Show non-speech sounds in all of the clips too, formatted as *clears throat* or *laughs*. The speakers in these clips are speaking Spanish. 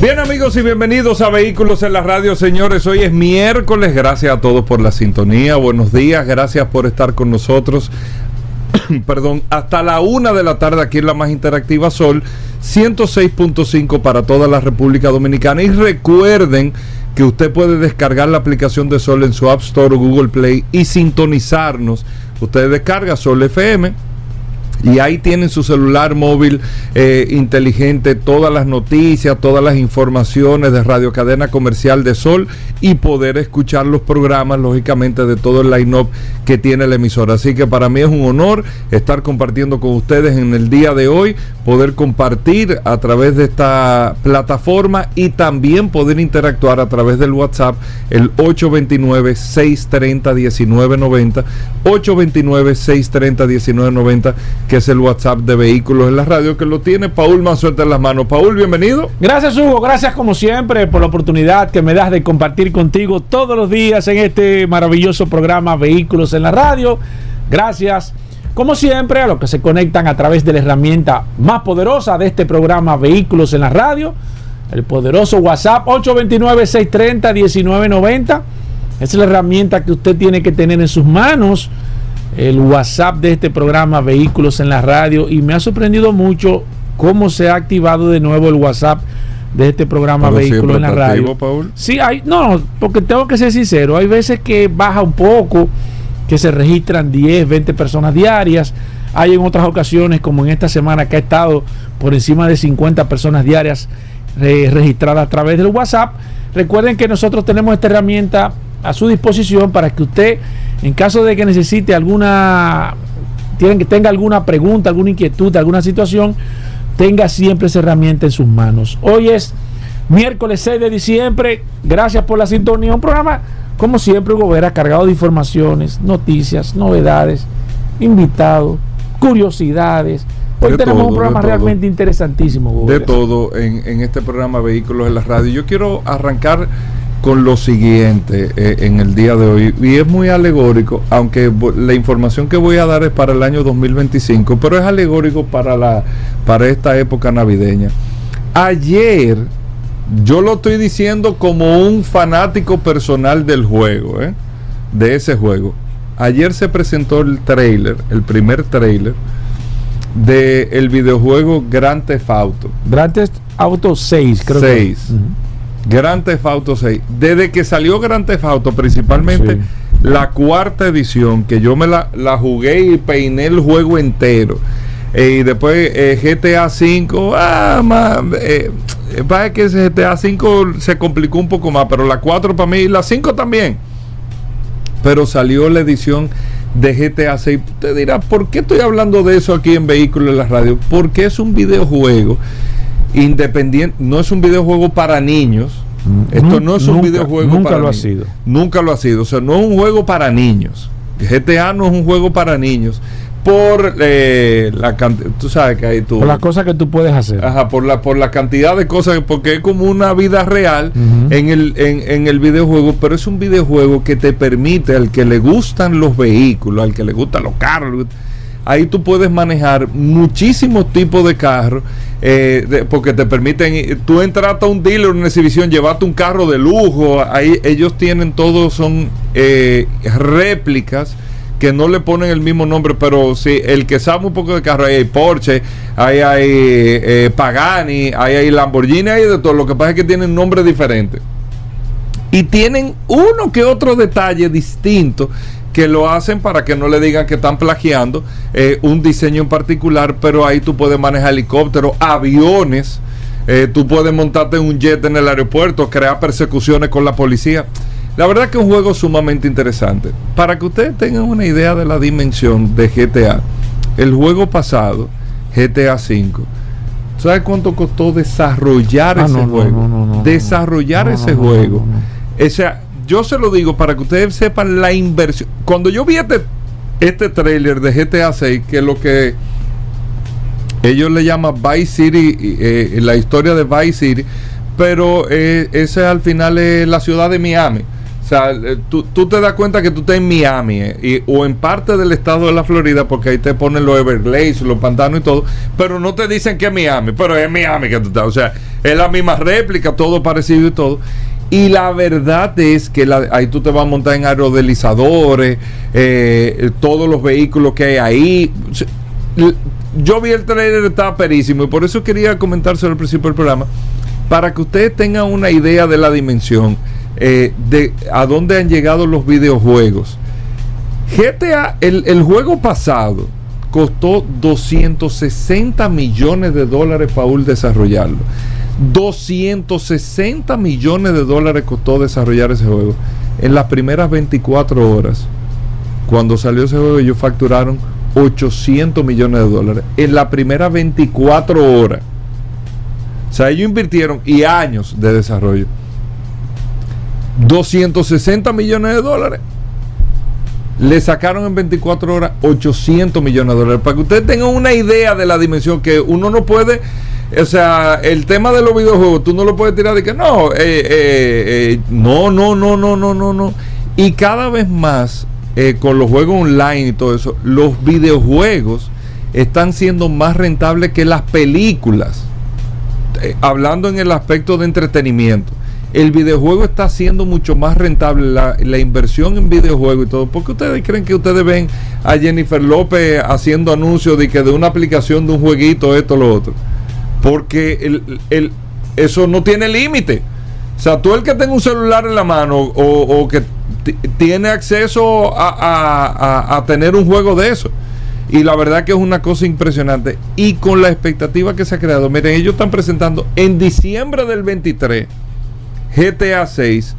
Bien amigos y bienvenidos a Vehículos en la Radio, señores. Hoy es miércoles. Gracias a todos por la sintonía. Buenos días. Gracias por estar con nosotros. *clears throat* Perdón, hasta la una de la tarde aquí en la más interactiva Sol 106.5 para toda la República Dominicana. Y recuerden que usted puede descargar la aplicación de Sol en su App Store o Google Play y sintonizarnos. Usted descarga Sol FM y ahí tienen su celular móvil eh, inteligente, todas las noticias, todas las informaciones de Radio Cadena Comercial de Sol y poder escuchar los programas, lógicamente, de todo el line-up que tiene la emisora. Así que para mí es un honor estar compartiendo con ustedes en el día de hoy, poder compartir a través de esta plataforma y también poder interactuar a través del WhatsApp, el 829-630-1990, 829-630-1990 que es el WhatsApp de Vehículos en la Radio, que lo tiene Paul suerte en las manos. Paul, bienvenido. Gracias, Hugo. Gracias, como siempre, por la oportunidad que me das de compartir contigo todos los días en este maravilloso programa Vehículos en la Radio. Gracias, como siempre, a los que se conectan a través de la herramienta más poderosa de este programa Vehículos en la Radio, el poderoso WhatsApp 829-630-1990. Es la herramienta que usted tiene que tener en sus manos el WhatsApp de este programa Vehículos en la Radio y me ha sorprendido mucho cómo se ha activado de nuevo el WhatsApp de este programa Vehículos en la Radio. Paul? Sí, hay, no, porque tengo que ser sincero, hay veces que baja un poco, que se registran 10, 20 personas diarias. Hay en otras ocasiones, como en esta semana, que ha estado por encima de 50 personas diarias eh, registradas a través del WhatsApp. Recuerden que nosotros tenemos esta herramienta a su disposición para que usted, en caso de que necesite alguna, tienen tenga alguna pregunta, alguna inquietud, alguna situación, tenga siempre esa herramienta en sus manos. Hoy es miércoles 6 de diciembre. Gracias por la sintonía. Un programa, como siempre, Hugo Vera, cargado de informaciones, noticias, novedades, invitados, curiosidades. Hoy tenemos un programa realmente interesantísimo. de todo en, en, este programa Vehículos en la Radio. Yo quiero arrancar con lo siguiente eh, en el día de hoy y es muy alegórico, aunque la información que voy a dar es para el año 2025, pero es alegórico para la para esta época navideña. Ayer yo lo estoy diciendo como un fanático personal del juego, ¿eh? de ese juego. Ayer se presentó el trailer, el primer trailer de el videojuego Grand Theft Auto. Grand Theft Auto 6, creo 6. Grand Theft Auto 6. Desde que salió Grand Theft Auto, principalmente la cuarta edición, que yo me la, jugué y peiné el juego entero. Eh, y después eh, GTA 5, ah, man, eh, que ese GTA 5 se complicó un poco más, pero la 4 para mí, y la 5 también. Pero salió la edición de GTA 6. Usted dirá, ¿por qué estoy hablando de eso aquí en Vehículos en la Radio? Porque es un videojuego independiente, no es un videojuego para niños. Esto no es un videojuego nunca para lo ha sido. Nunca lo ha sido. O sea, no es un juego para niños. GTA no es un juego para niños por eh, la cantidad, tú sabes que hay tú. Por las cosas que tú puedes hacer. Ajá, por la, por la cantidad de cosas, porque es como una vida real en, el, en, en, el videojuego, pero es un videojuego que te permite al que le gustan los vehículos, al que le gustan los carros, ahí tú puedes manejar muchísimos tipos de carros eh, porque te permiten, tú entras a un dealer, una exhibición, llevarte un carro de lujo, ahí ellos tienen todos, son eh, réplicas que no le ponen el mismo nombre, pero sí, el que sabe un poco de carro, ahí hay Porsche, ahí hay eh, Pagani, ahí hay Lamborghini, hay de todo, lo que pasa es que tienen nombres diferentes. Y tienen uno que otro detalle distinto que lo hacen para que no le digan que están plagiando eh, un diseño en particular, pero ahí tú puedes manejar helicópteros, aviones, eh, tú puedes montarte en un jet en el aeropuerto, crear persecuciones con la policía. La verdad que es un juego sumamente interesante. Para que ustedes tengan una idea de la dimensión de GTA, el juego pasado, GTA V, ¿sabes cuánto costó desarrollar ese juego? desarrollar ese juego. O sea, yo se lo digo para que ustedes sepan la inversión. Cuando yo vi este, este trailer de GTA 6, que lo que ellos le llaman Vice City, eh, la historia de Vice City, pero eh, ese al final es la ciudad de Miami. O sea, eh, tú, tú, te das cuenta que tú estás en Miami y, o en parte del estado de la Florida, porque ahí te ponen los Everglades, los pantanos y todo, pero no te dicen que es Miami, pero es Miami que tú estás. O sea, es la misma réplica, todo parecido y todo. Y la verdad es que ahí tú te vas a montar en aerodelizadores, eh, todos los vehículos que hay ahí. Yo vi el trailer, estaba perísimo, y por eso quería comentárselo al principio del programa, para que ustedes tengan una idea de la dimensión, eh, de a dónde han llegado los videojuegos. GTA, el, el juego pasado, costó 260 millones de dólares, Paul, desarrollarlo. 260 millones de dólares costó desarrollar ese juego. En las primeras 24 horas, cuando salió ese juego, ellos facturaron 800 millones de dólares. En las primeras 24 horas. O sea, ellos invirtieron y años de desarrollo. 260 millones de dólares. Le sacaron en 24 horas 800 millones de dólares. Para que ustedes tengan una idea de la dimensión que uno no puede o sea, el tema de los videojuegos, tú no lo puedes tirar de que no, eh, eh, eh, no, no, no, no, no, no, no. Y cada vez más, con los juegos online y todo eso, los videojuegos están siendo más rentables que las películas. hablando en el aspecto de entretenimiento. El videojuego está siendo mucho más rentable la, inversión en videojuegos y todo. porque ustedes creen que ustedes ven a Jennifer López haciendo anuncios de que de una aplicación de un jueguito, esto, lo otro? Porque el, eso no tiene límite. O sea, tú el que tenga un celular en la mano o, que tiene acceso a, tener un juego de eso. Y la verdad que es una cosa impresionante. Y con la expectativa que se ha creado. Miren, ellos están presentando en diciembre del 23 GTA 6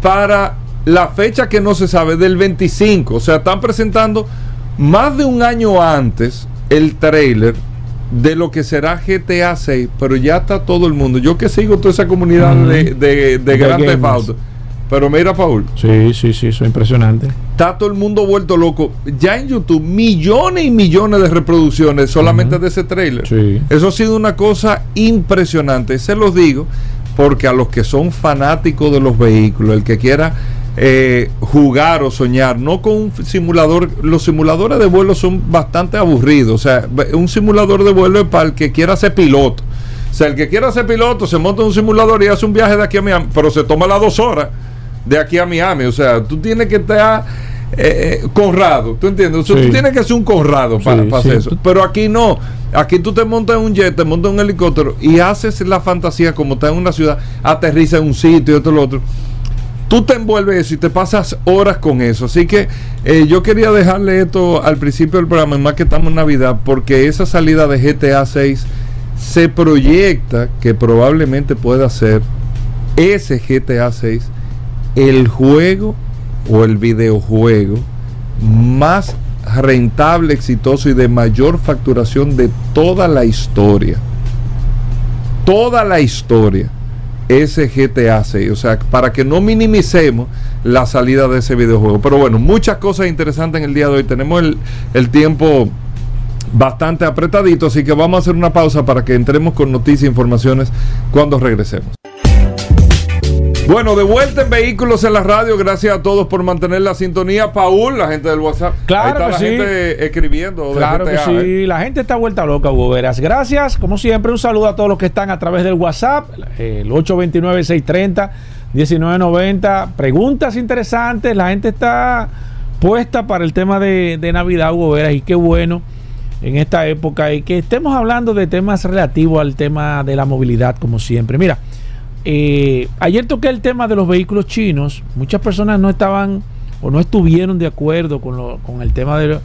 para la fecha que no se sabe, del 25. O sea, están presentando más de un año antes el trailer de lo que será GTA 6, pero ya está todo el mundo. Yo que sigo toda esa comunidad de, de, de, grandes Pero mira, Paul. Sí, sí, sí, eso es impresionante. Está todo el mundo vuelto loco. Ya en YouTube, millones y millones de reproducciones solamente de ese trailer. Eso ha sido una cosa impresionante. Se los digo porque a los que son fanáticos de los vehículos, el que quiera eh, jugar o soñar, no con un simulador. Los simuladores de vuelo son bastante aburridos. O sea, un simulador de vuelo es para el que quiera ser piloto. O sea, el que quiera ser piloto se monta en un simulador y hace un viaje de aquí a Miami, pero se toma las dos horas de aquí a Miami. O sea, tú tienes que estar eh, eh conrado, ¿tú entiendes? tú tienes que ser un conrado para, hacer eso. Pero aquí no. Aquí tú te montas en un jet, te montas en un helicóptero y haces la fantasía como estás en una ciudad, aterriza en un sitio y otro lo otro tú te envuelves y te pasas horas con eso. Así que eh, yo quería dejarle esto al principio del programa, más que estamos en Navidad, porque esa salida de GTA 6 se proyecta que probablemente pueda ser ese GTA 6 el juego o el videojuego más rentable, exitoso y de mayor facturación de toda la historia. Toda la historia ese GTA 6. O sea, para que no minimicemos la salida de ese videojuego. Pero bueno, muchas cosas interesantes en el día de hoy. Tenemos el, el tiempo bastante apretadito, así que vamos a hacer una pausa para que entremos con noticias e informaciones cuando regresemos. Bueno, de vuelta en Vehículos en la Radio. Gracias a todos por mantener la sintonía. Paul, la gente del WhatsApp. Claro está que la sí. gente escribiendo. Claro que sí. ¿eh? La gente está vuelta loca, Hugo Veras. Gracias. Como siempre, un saludo a todos los que están a través del WhatsApp. El 829-630-1990. Preguntas interesantes. La gente está puesta para el tema de, de Navidad, Hugo Veras. Y qué bueno en esta época y que estemos hablando de temas relativos al tema de la movilidad, como siempre. Mira. Eh, ayer toqué el tema de los vehículos chinos. Muchas personas no estaban o no estuvieron de acuerdo con, lo, con el tema de,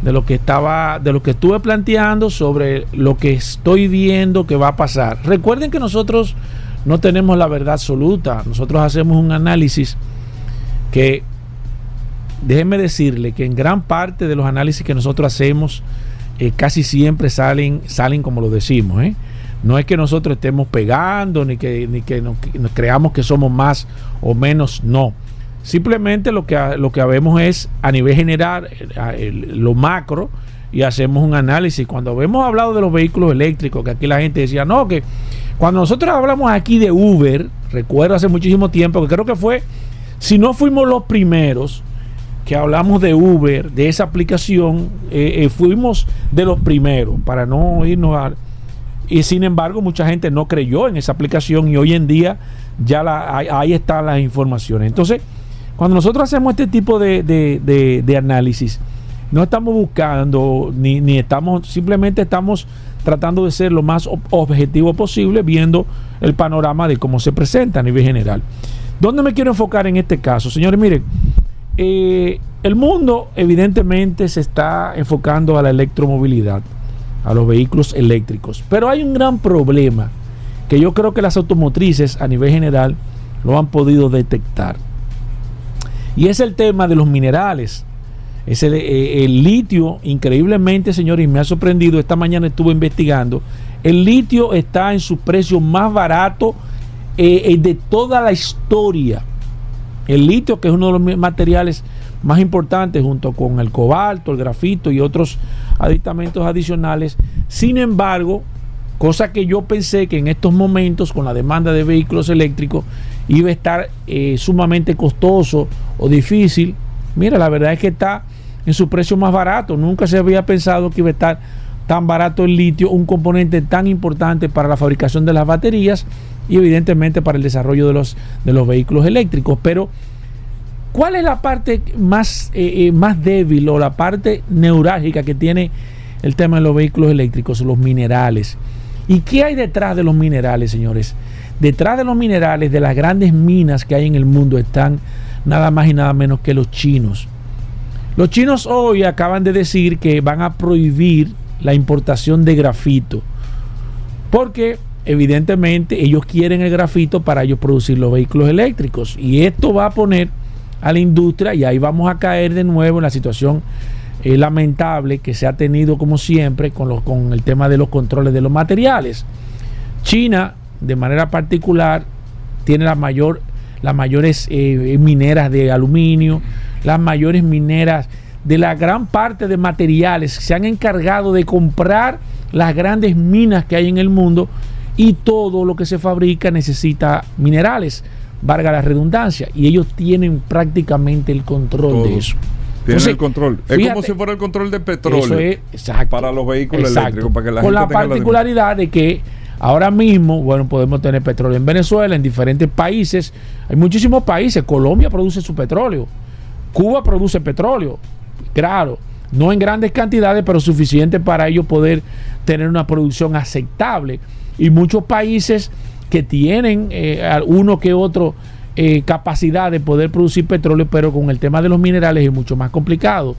de, lo que estaba, de lo que estuve planteando sobre lo que estoy viendo que va a pasar. Recuerden que nosotros no tenemos la verdad absoluta. Nosotros hacemos un análisis que, déjenme decirle que en gran parte de los análisis que nosotros hacemos eh, casi siempre salen, salen como lo decimos. ¿eh? No es que nosotros estemos pegando ni que, ni que creamos que somos más o menos, no. Simplemente lo que, lo que vemos es a nivel general, eh, lo macro, y hacemos un análisis. Cuando hemos hablado de los vehículos eléctricos, que aquí la gente decía, no, que cuando nosotros hablamos aquí de Uber, recuerdo hace muchísimo tiempo, que creo que fue, si no fuimos los primeros que hablamos de Uber, de esa aplicación, eh, eh, fuimos de los primeros, para no irnos a... Y sin embargo, mucha gente no creyó en esa aplicación y hoy en día ya la, ahí, están las informaciones. Entonces, cuando nosotros hacemos este tipo de, de análisis, no estamos buscando ni, ni estamos, simplemente estamos tratando de ser lo más objetivo posible, viendo el panorama de cómo se presenta a nivel general. ¿Dónde me quiero enfocar en este caso? Señores, miren, eh, el mundo evidentemente se está enfocando a la electromovilidad, a los vehículos eléctricos, pero hay un gran problema que yo creo que las automotrices a nivel general lo han podido detectar. Y es el tema de los minerales. Es eh, el, litio, increíblemente, señores, me ha sorprendido, esta mañana estuve investigando, el litio está en su precio más barato eh, eh, de toda la historia. El litio, que es uno de los materiales más importantes junto con el cobalto, el grafito y otros aditamentos adicionales. Sin embargo, cosa que yo pensé que en estos momentos con la demanda de vehículos eléctricos iba a estar sumamente costoso o difícil. Mira, la verdad es que está en su precio más barato. Nunca se había pensado que iba a estar tan barato el litio, un componente tan importante para la fabricación de las baterías y evidentemente para el desarrollo de los, de los vehículos eléctricos. Pero, ¿cuál es la parte más, eh, eh, más débil o la parte neurálgica que tiene el tema de los vehículos eléctricos? Los minerales. ¿Y qué hay detrás de los minerales, señores? Detrás de los minerales, de las grandes minas que hay en el mundo, están nada más y nada menos que los chinos. Los chinos hoy acaban de decir que van a prohibir la importación de grafito. Porque evidentemente ellos quieren el grafito para ellos producir los vehículos eléctricos. Y esto va a poner a la industria y ahí vamos a caer de nuevo en la situación eh, lamentable que se ha tenido como siempre con, con el tema de los controles de los materiales. China, de manera particular, tiene mayor, las mayores eh, mineras de aluminio, las mayores mineras de la gran parte de materiales se han encargado de comprar las grandes minas que hay en el mundo y todo lo que se fabrica necesita minerales, valga la redundancia, y ellos tienen prácticamente el control de eso. Tienen el control. es como si fuera el control de petróleo para los vehículos eléctricos. Para que la Con la particularidad de que ahora mismo, bueno, podemos tener petróleo en Venezuela, en diferentes países. Hay muchísimos países. Colombia produce su petróleo. Cuba produce petróleo, claro, no en grandes cantidades, pero suficiente para ellos poder tener una producción aceptable. Y muchos países que tienen eh, uno que otro eh, capacidad de poder producir petróleo, pero con el tema de los minerales es mucho más complicado.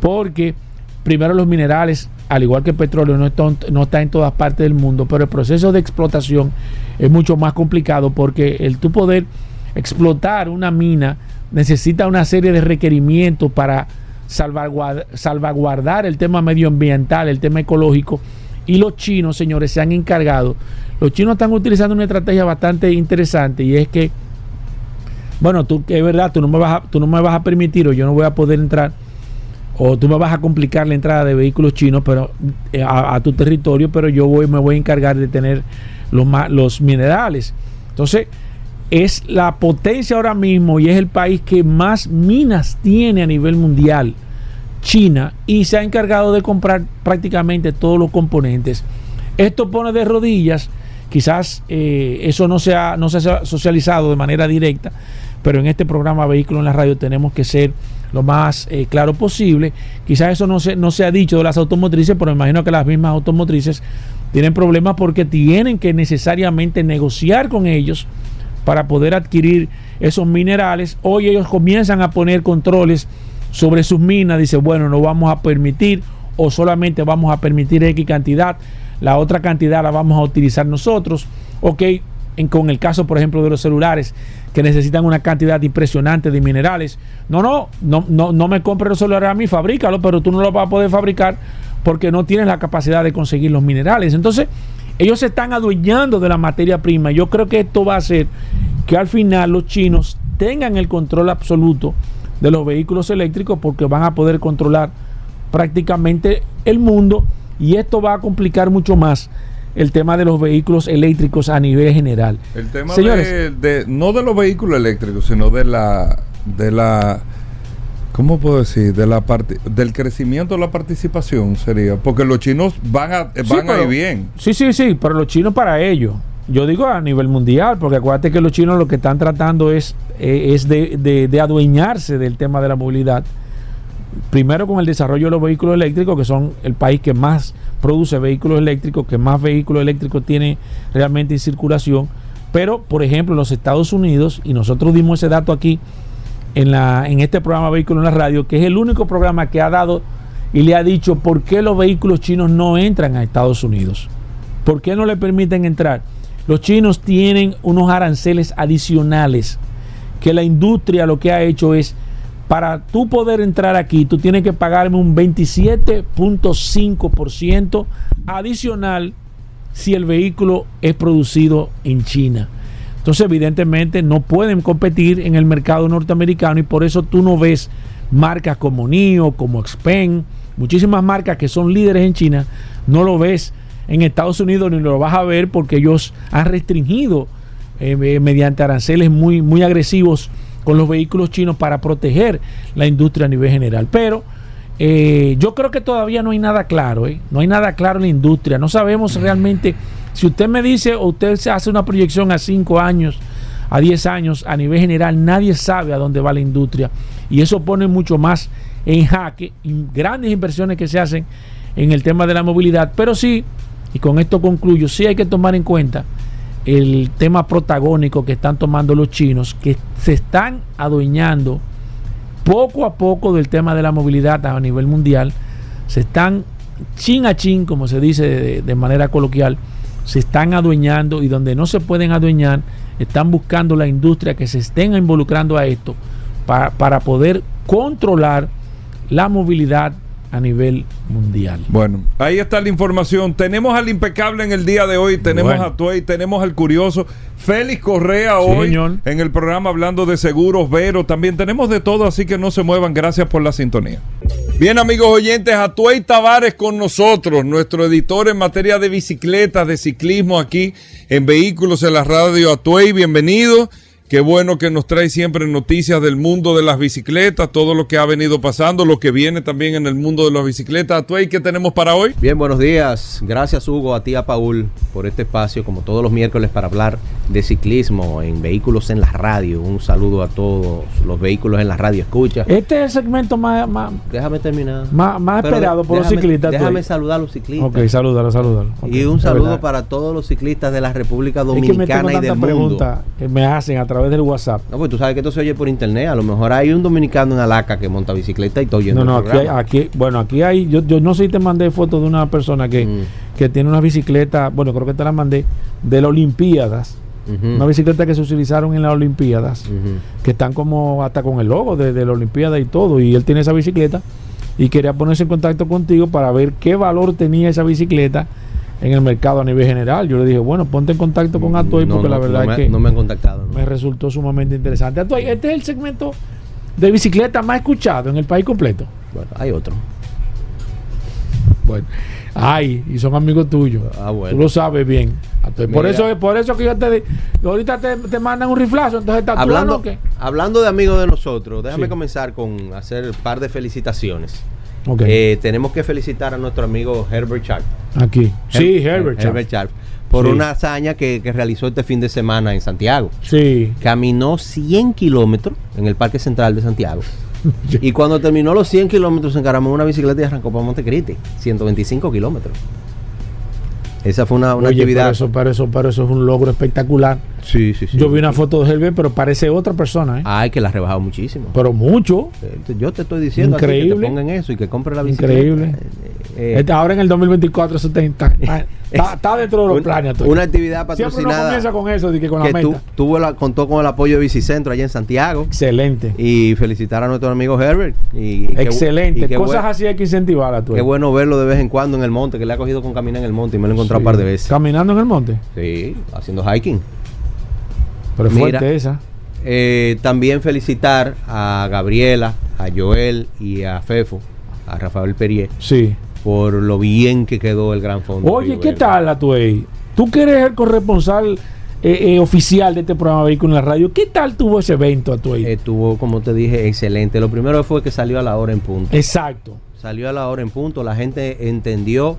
Porque primero los minerales, al igual que el petróleo, no está, no está en todas partes del mundo, pero el proceso de explotación es mucho más complicado porque el tu poder explotar una mina necesita una serie de requerimientos para salvaguardar, el tema medioambiental, el tema ecológico. Y los chinos, señores, se han encargado. Los chinos están utilizando una estrategia bastante interesante y es que, bueno, tú, es verdad, tú no, me vas a, tú no me vas a permitir o yo no voy a poder entrar o tú me vas a complicar la entrada de vehículos chinos pero eh, a, tu territorio, pero yo voy, me voy a encargar de tener los, los minerales. Entonces, es la potencia ahora mismo y es el país que más minas tiene a nivel mundial, China, y se ha encargado de comprar prácticamente todos los componentes. Esto pone de rodillas, quizás eh, eso no se, ha, no se ha socializado de manera directa, pero en este programa Vehículo en la Radio tenemos que ser lo más eh, claro posible. Quizás eso no se, no se ha dicho de las automotrices, pero imagino que las mismas automotrices tienen problemas porque tienen que necesariamente negociar con ellos para poder adquirir esos minerales. Hoy ellos comienzan a poner controles sobre sus minas. Dice, bueno, no vamos a permitir o solamente vamos a permitir X cantidad. La otra cantidad la vamos a utilizar nosotros. Ok, en, con el caso, por ejemplo, de los celulares que necesitan una cantidad impresionante de minerales. No, no, no, no, no me compres los celulares a mí, fabrícalo, pero tú no lo vas a poder fabricar porque no tienes la capacidad de conseguir los minerales. Entonces, ellos se están adueñando de la materia prima. Yo creo que esto va a ser que al final los chinos tengan el control absoluto de los vehículos eléctricos porque van a poder controlar prácticamente el mundo y esto va a complicar mucho más el tema de los vehículos eléctricos a nivel general. El tema de, de, no de los vehículos eléctricos, sino de la de la ¿cómo puedo decir? De la parte del crecimiento de la participación sería, porque los chinos van a van a ir bien. Sí, sí, sí, pero los chinos para ellos. Yo digo a nivel mundial, porque acuérdate que los chinos lo que están tratando es, eh, es de, de, de adueñarse del tema de la movilidad primero con el desarrollo de los vehículos eléctricos, que son el país que más produce vehículos eléctricos, que más vehículos eléctricos tiene realmente en circulación. Pero, por ejemplo, los Estados Unidos, y nosotros dimos ese dato aquí en, la, en este programa Vehículos en la Radio, que es el único programa que ha dado y le ha dicho por qué los vehículos chinos no entran a Estados Unidos. ¿Por qué no le permiten entrar? Los chinos tienen unos aranceles adicionales que la industria lo que ha hecho es para tú poder entrar aquí, tú tienes que pagarme un 27.5% adicional si el vehículo es producido en China. Entonces, evidentemente, no pueden competir en el mercado norteamericano y por eso tú no ves marcas como NIO, como Xpeng, muchísimas marcas que son líderes en China, no lo ves en Estados Unidos ni lo vas a ver porque ellos han restringido eh, eh mediante aranceles muy, muy agresivos con los vehículos chinos para proteger la industria a nivel general. Pero eh, yo creo que todavía no hay nada claro, ¿eh? no hay nada claro en la industria. No sabemos realmente, si usted me dice o usted se hace una proyección a 5 años, a 10 años, a nivel general, nadie sabe a dónde va la industria. Y eso pone mucho más en jaque, grandes inversiones que se hacen en el tema de la movilidad. Pero sí, y con esto concluyo, sí hay que tomar en cuenta el tema protagónico que están tomando los chinos, que se están adueñando poco a poco del tema de la movilidad a nivel mundial, se están chin a chin, como se dice de, manera coloquial, se están adueñando y donde no se pueden adueñar, están buscando la industria que se estén involucrando a esto para, para poder controlar la movilidad a nivel mundial. Bueno, ahí está la información. Tenemos al impecable en el día de hoy, tenemos a Tuey, tenemos al curioso Félix Correa hoy en el programa hablando de seguros, Vero, también tenemos de todo, así que no se muevan, gracias por la sintonía. Bien amigos oyentes, Atuey Tavares con nosotros, nuestro editor en materia de bicicletas, de ciclismo aquí en Vehículos en la Radio Atuey, bienvenido. Qué bueno que nos trae siempre noticias del mundo de las bicicletas, todo lo que ha venido pasando, lo que viene también en el mundo de las bicicletas. Atuey, ¿qué tenemos para hoy? Bien, buenos días. Gracias Hugo, a ti, a Paul, por este espacio, como todos los miércoles, para hablar de ciclismo en vehículos en la radio. Un saludo a todos los vehículos en la radio. Escucha. Este es el segmento más... déjame terminar. Más, esperado por los ciclistas. Déjame saludar a los ciclistas. Ok, saludar, saludar. y un saludo para todos los ciclistas de la República Dominicana y del mundo. que me hacen a través del WhatsApp. No, pues tú sabes que esto se oye por internet. A lo mejor hay un dominicano en Alaca que monta bicicleta y todo oyendo. No, no, aquí, aquí, bueno, aquí hay. Yo, yo no sé si te mandé fotos de una persona que, mm. que tiene una bicicleta. Bueno, creo que te la mandé de las Olimpiadas. Una bicicleta que se utilizaron en las Olimpiadas, que están como hasta con el logo de, de la Olimpiada y todo. Y él tiene esa bicicleta y quería ponerse en contacto contigo para ver qué valor tenía esa bicicleta en el mercado a nivel general. Yo le dije, bueno, ponte en contacto con Atuay porque la verdad es que no me han contactado. Me resultó sumamente interesante. Atuay, este es el segmento de bicicleta más escuchado en el país completo. Bueno, hay otro. Bueno, hay, y son amigos tuyos. Ah, bueno. Tú lo sabes bien. por eso por eso que yo te ahorita te, mandan un riflazo, entonces está hablando, hablando de amigos de nosotros, déjame comenzar con hacer un par de felicitaciones. Eh, tenemos que felicitar a nuestro amigo Herbert Sharp. Aquí. sí, Herbert, Sharp. Por una hazaña que, realizó este fin de semana en Santiago. Sí. Caminó 100 kilómetros en el Parque Central de Santiago. *laughs* y cuando terminó los 100 kilómetros, encaramó en una bicicleta y arrancó para Montecristi. 125 kilómetros. Esa fue una, actividad. Para eso, para, eso, para eso es un logro espectacular. Sí, sí, sí. Yo vi una foto de Helvet, pero parece otra persona. ¿eh? Ay, que la ha rebajado muchísimo. Pero mucho. Yo te estoy diciendo Increíble. que te pongan eso y que compre la bicicleta. Increíble. Eh, este, ahora en el 2024 eso *laughs* está, está, dentro de los planes. Una actividad patrocinada. Siempre uno comienza con eso, de que con la meta. tuvo la, contó con el apoyo de Bicicentro allá en Santiago. Excelente. Y felicitar a nuestro amigo Herbert. Y, Excelente. Cosas así hay que incentivar Qué bueno verlo de vez en cuando en el monte, que le ha cogido con caminar en el monte y me lo he encontrado un par de veces. ¿Caminando en el monte? Sí, haciendo hiking. Pero es Mira, fuerte esa. Eh, también felicitar a Gabriela, a Joel y a Fefo, a Rafael Perier, Sí. por lo bien que quedó el Gran Fondo. Oye, ¿qué tal la Tuey? Tú que eres el corresponsal eh, eh, oficial de este programa Vehículo en la Radio. ¿Qué tal tuvo ese evento, Atuey? Estuvo, como te dije, excelente. Lo primero fue que salió a la hora en punto. Exacto. Salió a la hora en punto, la gente entendió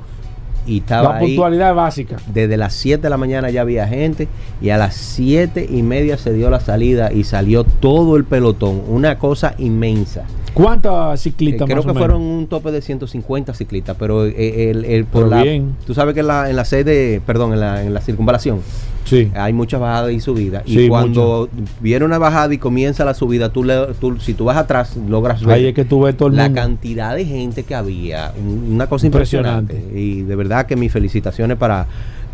y estaba La ahí. puntualidad básica. Desde las 7 de la mañana ya había gente y a las 7 y media se dio la salida y salió todo el pelotón. Una cosa inmensa. ¿Cuántas Eh, ciclistas creo más que o fueron un tope de 150 ciclistas, pero eh, el, el- por Pero la, bien. tú sabes que en la, en la sede, perdón, en la, en la circunvalación Sí. hay muchas bajadas y subidas. Sí, y cuando viene una bajada y comienza la subida, tú, le- tú- si tú vas atrás, logras ver Ahí es que tú ves todo el la mundo. cantidad de gente que había, un- una cosa impresionante. Impresionante. Y de verdad que mis felicitaciones para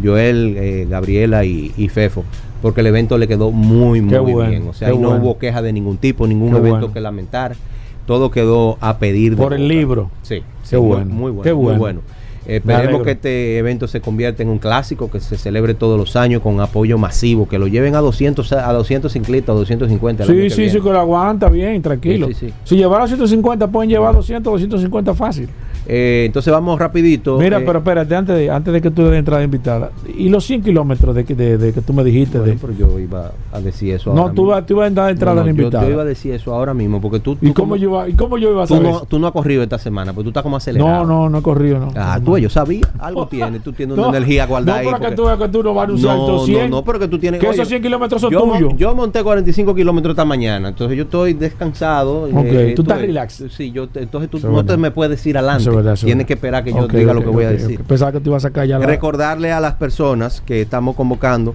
Joel, eh, Gabriela y, y Fefo, porque el evento le quedó muy, muy bueno, bien. O sea, y no bueno. hubo queja de ningún tipo, ningún Qué evento bueno. que lamentar. Todo quedó a pedir de Por el boca. libro. Sí, Qué bueno, Muy, bueno. qué muy bueno. Me Esperemos que este evento se convierta en un clásico, que se celebre todos los años con apoyo masivo, que lo lleven a 200, a 200 ciclistas, a 250. el año Sí, que sí, viene. sí, que lo aguanta bien, tranquilo. Sí, sí, sí. Si llevaron 150, pueden llevar 200, 250 fácil. Eh, entonces vamos rapidito. Mira, eh, pero espérate, antes de, antes de que tú des entrada invitada. ¿Y los 100 kilómetros de, que- de, de que tú me dijiste? Bueno, de, pero yo iba a decir eso no, ahora tú, mismo. vas- tú ibas a entrar entrada No, no, yo, invitada. yo iba a decir eso ahora mismo, porque tú, ¿Y tú cómo, como- yo, iba- ¿Y cómo yo iba a tú saber no, eso? tú no has corrido esta semana, pues tú estás como acelerado. No, no, no he corrido, no. Ah, No. tú, yo sabía, algo *laughs* tienes, tú tienes una No, energía guardada No, ahí. porque- tú, que tú no vas a anunciar no, estos 100. no, no, pero que tú tienes. Que oye, esos 100 kilómetros son tuyos. Yo monté 45 kilómetros esta mañana, entonces yo estoy descansado. Ok, eh, tú estás relax. Sí, yo entonces tú no te me puedes ir adelante. Verdad, es que esperar que yo diga lo que voy a decir. Pensaba que a sacar ya la... Recordarle a las personas que estamos convocando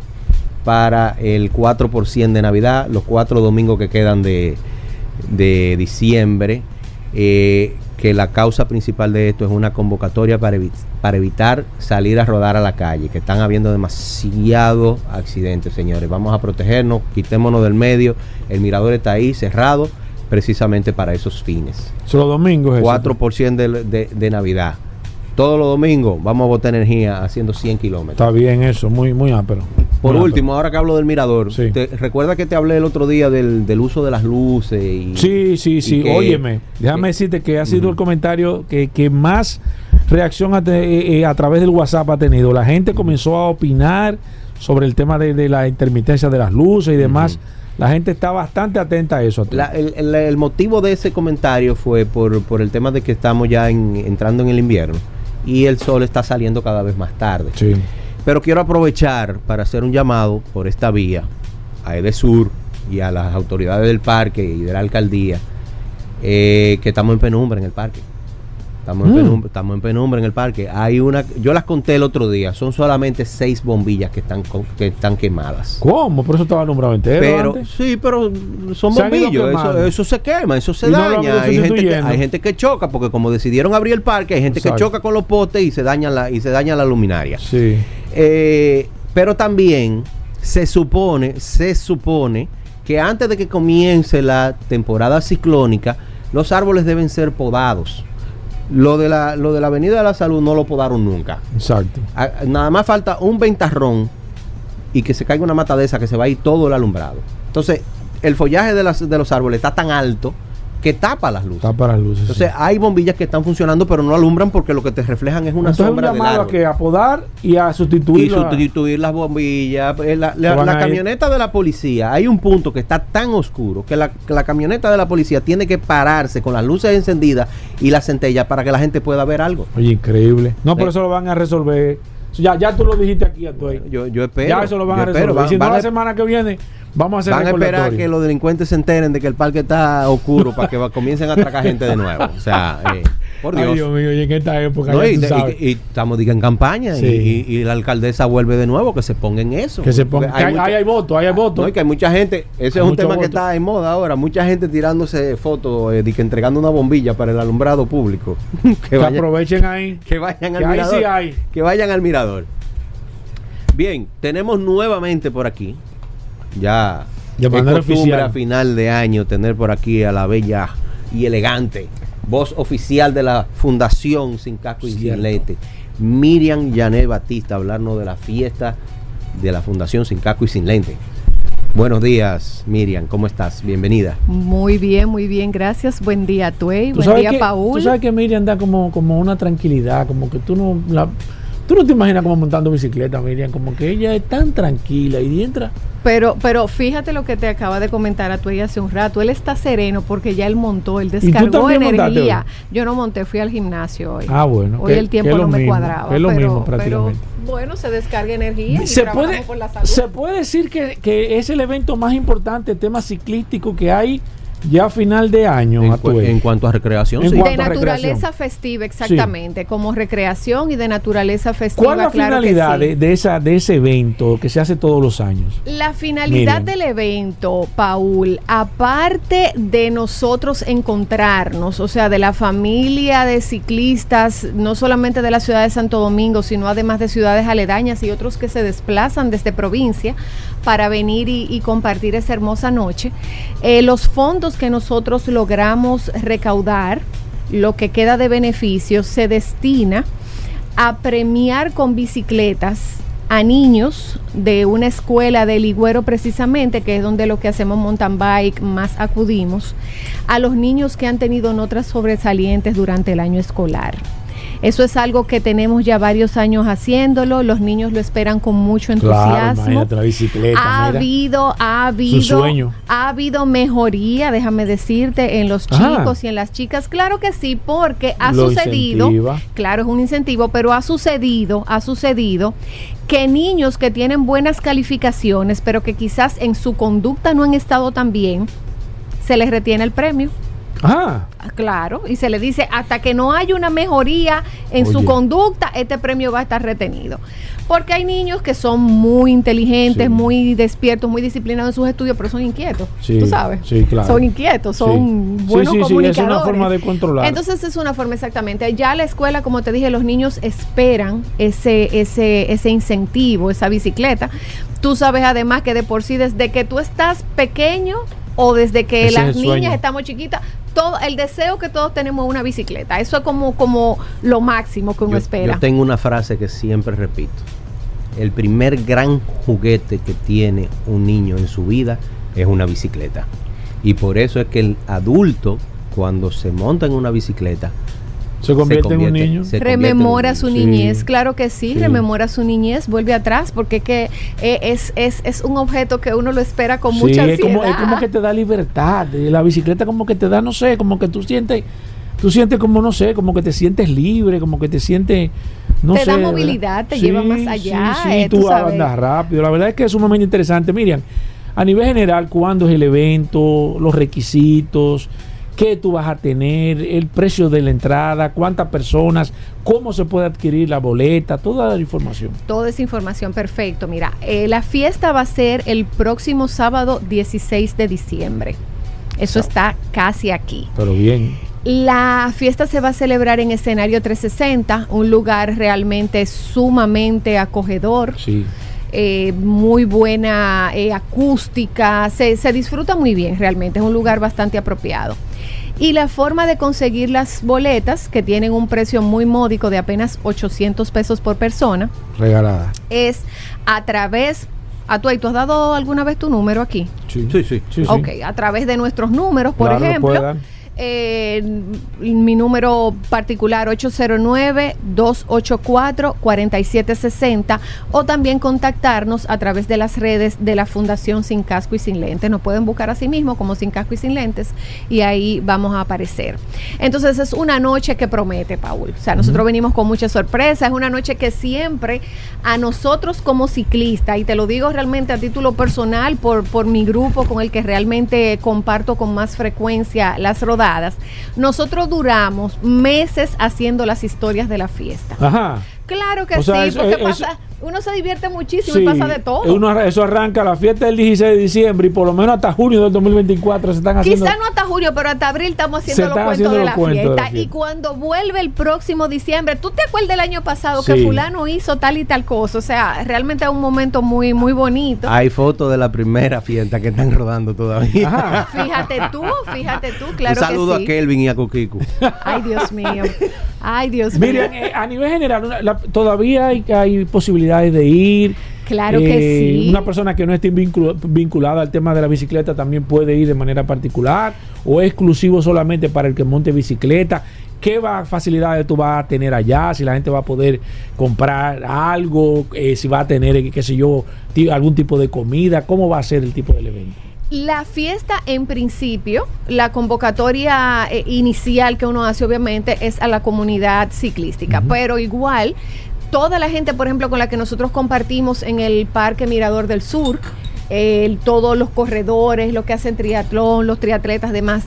para el 4 por 100 de Navidad, los cuatro domingos que quedan de, de diciembre, eh, que la causa principal de esto es una convocatoria para, evi- para evitar salir a rodar a la calle, que están habiendo demasiados accidentes, señores. Vamos a protegernos, quitémonos del medio, el mirador está ahí cerrado precisamente para esos fines. Solo domingos eso. 4% de, de, de Navidad. Todos los domingos vamos a botar energía haciendo 100 kilómetros. Está bien eso, muy, muy ápero. Por Muy último, ahora que hablo del mirador, Sí. te- recuerda que te hablé el otro día del, del uso de las luces. Y, Sí, sí, sí. que- Óyeme, déjame que- decirte que ha sido el comentario que, que más reacción a, te- eh, eh, a través del WhatsApp ha tenido. La gente comenzó a opinar sobre el tema de, de la intermitencia de las luces y demás. La gente está bastante atenta a eso. La- el, el- el motivo de ese comentario fue por, por el tema de que estamos ya en- entrando en el invierno y el sol está saliendo cada vez más tarde. Sí. Pero quiero aprovechar para hacer un llamado por esta vía a Edesur y a las autoridades del parque y de la alcaldía eh, que estamos en penumbra en el parque. Estamos, en Mm. penumbra, estamos en penumbra en el parque. Hay una, yo las conté el otro día, son solamente seis bombillas que están, con- que están quemadas. ¿Cómo? Por eso estaba nombrado entero Pero antes. sí, pero son bombillos, eso, se quema, eso se Y no daña. hay, gente que, hay gente que choca, porque como decidieron abrir el parque, hay gente Exacto. que choca con los postes y se daña la, y se daña la luminaria. Sí. Eh, pero también se supone, se supone que antes de que comience la temporada ciclónica, los árboles deben ser podados. Lo de la, lo de la Avenida de la Salud no lo podaron nunca. Exacto. Ah, Nada más falta un ventarrón y que se caiga una mata de esa que se va a ir todo el alumbrado. Entonces, el follaje de, las- de los árboles está tan alto que tapa las luces. Para las luces. Entonces, sí. hay bombillas que están funcionando, pero no alumbran porque lo que te reflejan es una Entonces un sombra del llamado a que a podar y a sustituir. Y la- sustituir las bombillas. eh, La, la- la ir. camioneta de la policía, hay un punto que está tan oscuro que la, la camioneta de la policía tiene que pararse con las luces encendidas y las centellas para que la gente pueda ver algo. Oye, increíble. No, por Sí. eso lo van a resolver. Ya, ya tú lo dijiste aquí, Atuey. Yo, yo espero. ya eso lo van a resolver. Van, no, la a- semana que viene vamos a hacer van a esperar que los delincuentes se enteren de que el parque está oscuro para que comiencen a atracar gente de nuevo. O sea, *laughs* eh, por Ay, Dios. Mío, y en esta época No, ya y, tú y- sabes. y estamos diga, en campaña y- Sí. y, y la alcaldesa vuelve de nuevo que se ponga en eso. que se ponga. Que hay, mucha- hay, hay voto, hay voto. No, y que hay mucha gente, ese Hay es un tema que está en moda ahora, mucha gente tirándose fotos eh, que entregando una bombilla para el alumbrado público. *laughs* que, que vayan, aprovechen ahí. que vayan al que ahí mirador. sí hay. Que vayan al mirador. Bien, tenemos nuevamente por aquí, ya De es costumbre oficial. a final de año tener por aquí a la bella y elegante voz oficial de la Fundación Sin Casco y Cierto. Sin Lente, Miriam Janet Batista, hablarnos de la fiesta de la Fundación Sin Casco y Sin Lente. Buenos días, Miriam, ¿cómo estás? Bienvenida. Muy bien, muy bien, gracias. Buen día, Tuey. Buen día, que- Paul. Tú sabes que Miriam da como, como una tranquilidad, como que tú no la, tú no te imaginas como montando bicicleta, Miriam, como que ella es tan tranquila y entra. Pero, pero fíjate lo que te acaba de comentar a Tuey hace un rato. Él está sereno porque ya él montó, él descargó energía. Yo no monté, fui al gimnasio hoy. Ah, bueno, Hoy que- el tiempo no me mismo, cuadraba. es lo pero, mismo pero, prácticamente. bueno, se descarga energía y Se puede, por la salud. se puede decir que, que es el evento más importante, tema ciclístico que hay ya a final de año. En, Atuel. cu- en cuanto a recreación, En sí. cuanto de a naturaleza recreación. festiva, exactamente, como recreación y de naturaleza festiva. ¿Cuál es la claro que finalidad sí. de, de esa, de ese evento que se hace todos los años? La finalidad del evento, Paul, aparte de nosotros encontrarnos, o sea, de la familia de ciclistas, no solamente de la ciudad de Santo Domingo, sino además de ciudades aledañas y otros que se desplazan desde provincia para venir y, compartir esa hermosa noche, eh, los fondos que nosotros logramos recaudar, lo que queda de beneficios, se destina a premiar con bicicletas a niños de una escuela de Ligüero precisamente, que es donde lo que hacemos mountain bike más acudimos, a los niños que han tenido notas sobresalientes durante el año escolar. Eso es algo que tenemos ya varios años haciéndolo, los niños lo esperan con mucho entusiasmo bicicleta. ha mira. habido, ha habido, sueño. ha habido mejoría, déjame decirte, en los chicos y en las chicas. Claro que sí, porque ha Lo sucedido, incentiva. claro, es un incentivo, pero ha sucedido, ha sucedido que niños que tienen buenas calificaciones, pero que quizás en su conducta no han estado tan bien, se les retiene el premio. Ah, Ah, Claro, y se le dice, hasta que no haya una mejoría en su conducta, este premio va a estar retenido. Porque hay niños que son muy inteligentes, Sí. muy despiertos, muy disciplinados en sus estudios, pero son inquietos. Sí, tú sabes. sí, claro. Son inquietos, son Sí. buenos Sí, sí, sí, es comunicadores. una forma de controlar. Entonces es una forma exactamente. Ya la escuela, como te dije, los niños esperan ese, ese, ese incentivo, esa bicicleta. Tú sabes además que de por sí, desde que tú estás pequeño o desde que Ese las niñas estamos chiquitas, todo el deseo que todos tenemos es una bicicleta. Eso es como, como lo máximo que uno Yo, espera. yo tengo una frase que siempre repito. El primer gran juguete que tiene un niño en su vida es una bicicleta. Y por eso es que el adulto, cuando se monta en una bicicleta, se convierte, en un niño. se convierte en un rememora niño. su Sí. niñez, claro que sí, Sí. rememora su niñez, vuelve atrás, porque es que eh, es, es, es un objeto que uno lo espera con Sí, mucha es ansiedad. como, es como que te da libertad. La bicicleta como que te da, no sé, como que tú sientes, tú sientes como, no sé, como que te sientes libre, como que te sientes, no Te sé. da ¿verdad? movilidad, te lleva más allá, Sí, sí, eh, tú tú sabes. andas rápido. La verdad es que es sumamente interesante. Miriam, a nivel general, ¿cuándo es el evento? Los requisitos. ¿Qué tú vas a tener? El precio de la entrada, cuántas personas, cómo se puede adquirir la boleta, toda la información. Toda esa información, perfecto. Mira, eh, la fiesta va a ser el próximo sábado 16 de diciembre. Eso está casi aquí. Pero bien. La fiesta se va a celebrar en escenario 360, un lugar realmente sumamente acogedor, Sí. Eh, muy buena eh, acústica, se, se disfruta muy bien realmente, es un lugar bastante apropiado. Y la forma de conseguir las boletas, que tienen un precio muy módico de apenas 800 pesos por persona, Regalada. es a través... A tu, ¿tú has dado alguna vez tu número aquí? Sí, Sí, sí. sí. sí. Ok, a través de nuestros números, por Claro, ejemplo. Eh, mi número particular 809-284-4760 o también contactarnos a través de las redes de la Fundación Sin Casco y Sin Lentes. Nos pueden buscar a sí mismo como Sin Casco y Sin Lentes y ahí vamos a aparecer. Entonces es una noche que promete, Paul. O sea, nosotros venimos con muchas sorpresas. Es una noche que siempre a nosotros como ciclistas, y te lo digo realmente a título personal por, por mi grupo con el que realmente comparto con más frecuencia las rodadas, nosotros duramos meses haciendo las historias de la fiesta. Ajá. Claro que O sí, porque pasa, uno se divierte muchísimo Sí, y pasa de todo. uno- eso arranca la fiesta del 16 de diciembre y por lo menos hasta junio del 2024 se están haciendo. Quizá no hasta julio, pero hasta abril estamos haciendo los cuentos, haciendo de, los la cuentos de la fiesta. Y cuando vuelve el próximo diciembre, ¿tú te acuerdas del año pasado Sí. que fulano hizo tal y tal cosa? O sea, realmente es un momento muy, muy bonito. Hay fotos de la primera fiesta que están rodando todavía. Ajá. Fíjate tú, fíjate tú, claro Un saludo que a sí. Kelvin y a Coquico. Ay, Dios mío. Ay, Dios mío. Miriam, eh, a nivel general, una- la- todavía hay, hay posibilidades de ir. Claro que sí. Una persona que no esté vincul- vinculada al tema de la bicicleta también puede ir de manera particular o exclusivo solamente para el que monte bicicleta. ¿Qué va, facilidades tú vas a tener allá? Si la gente va a poder comprar algo, eh, si va a tener, eh, qué sé yo, algún tipo de comida, ¿cómo va a ser el tipo del evento? La fiesta en principio, la convocatoria eh, inicial que uno hace obviamente es a la comunidad ciclística, pero igual toda la gente, por ejemplo, con la que nosotros compartimos en el Parque Mirador del Sur, todos los corredores, los que hacen triatlón, los triatletas, demás.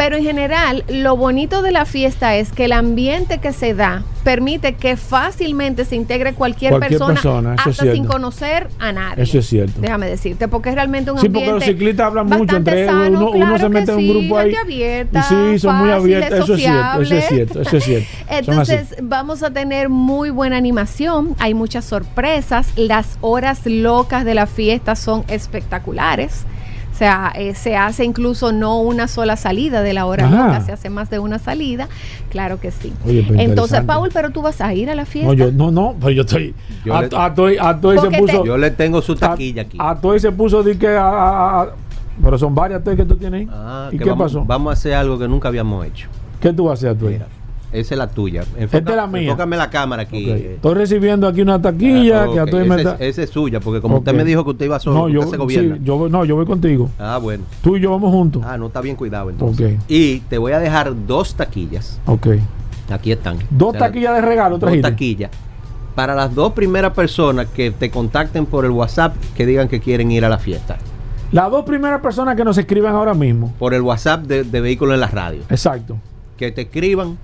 Pero en general, lo bonito de la fiesta es que el ambiente que se da permite que fácilmente se integre cualquier, Cualquier persona, persona, hasta sin conocer a nadie. Eso es cierto. Déjame decirte, porque es realmente un Sí, ambiente. porque los ciclistas hablan mucho entre ellos, uno, uno claro se que mete en un sí, grupo ahí. abierta, y sí, son muy fáciles, abiertos, eso es cierto, eso es cierto, eso es cierto. *laughs* Entonces vamos a tener muy buena animación, hay muchas sorpresas, las horas locas de la fiesta son espectaculares. O sea, eh, se hace incluso no una sola salida de la hora Ajá. loca, se hace más de una salida. Claro que sí. Oye, Entonces. Paul, pero tú vas a ir a la fiesta. No, yo, no, no, pero yo estoy. Yo a, le- a a Toy se puso. Yo le tengo su taquilla aquí. A, a Toy se puso de que. a- a- a- pero son varias Toy que tú tienes ahí. Ah, ¿Y que qué vamos, pasó? Vamos a hacer algo que nunca habíamos hecho. ¿Qué tú vas a hacer, Toy? Esa es la tuya. Esta es la mía. Enfócame la cámara aquí. Estoy recibiendo aquí una taquilla Ah, que a Esa está. es, esa es suya, porque como usted me dijo que usted iba solo, no, yo, usted se gobierna. sí, yo voy, no, yo voy contigo. Ah, bueno. Tú y yo vamos juntos. Ah, no está bien cuidado entonces. Y te voy a dejar dos taquillas. Ok. Aquí están. Dos O sea, taquillas de regalo, Dos trajiste. taquillas. Para las dos primeras personas que te contacten por el WhatsApp que digan que quieren ir a la fiesta. Las dos primeras personas que nos escriban ahora mismo. Por el WhatsApp de, de Vehículos en la Radio. Exacto. Que te escriban.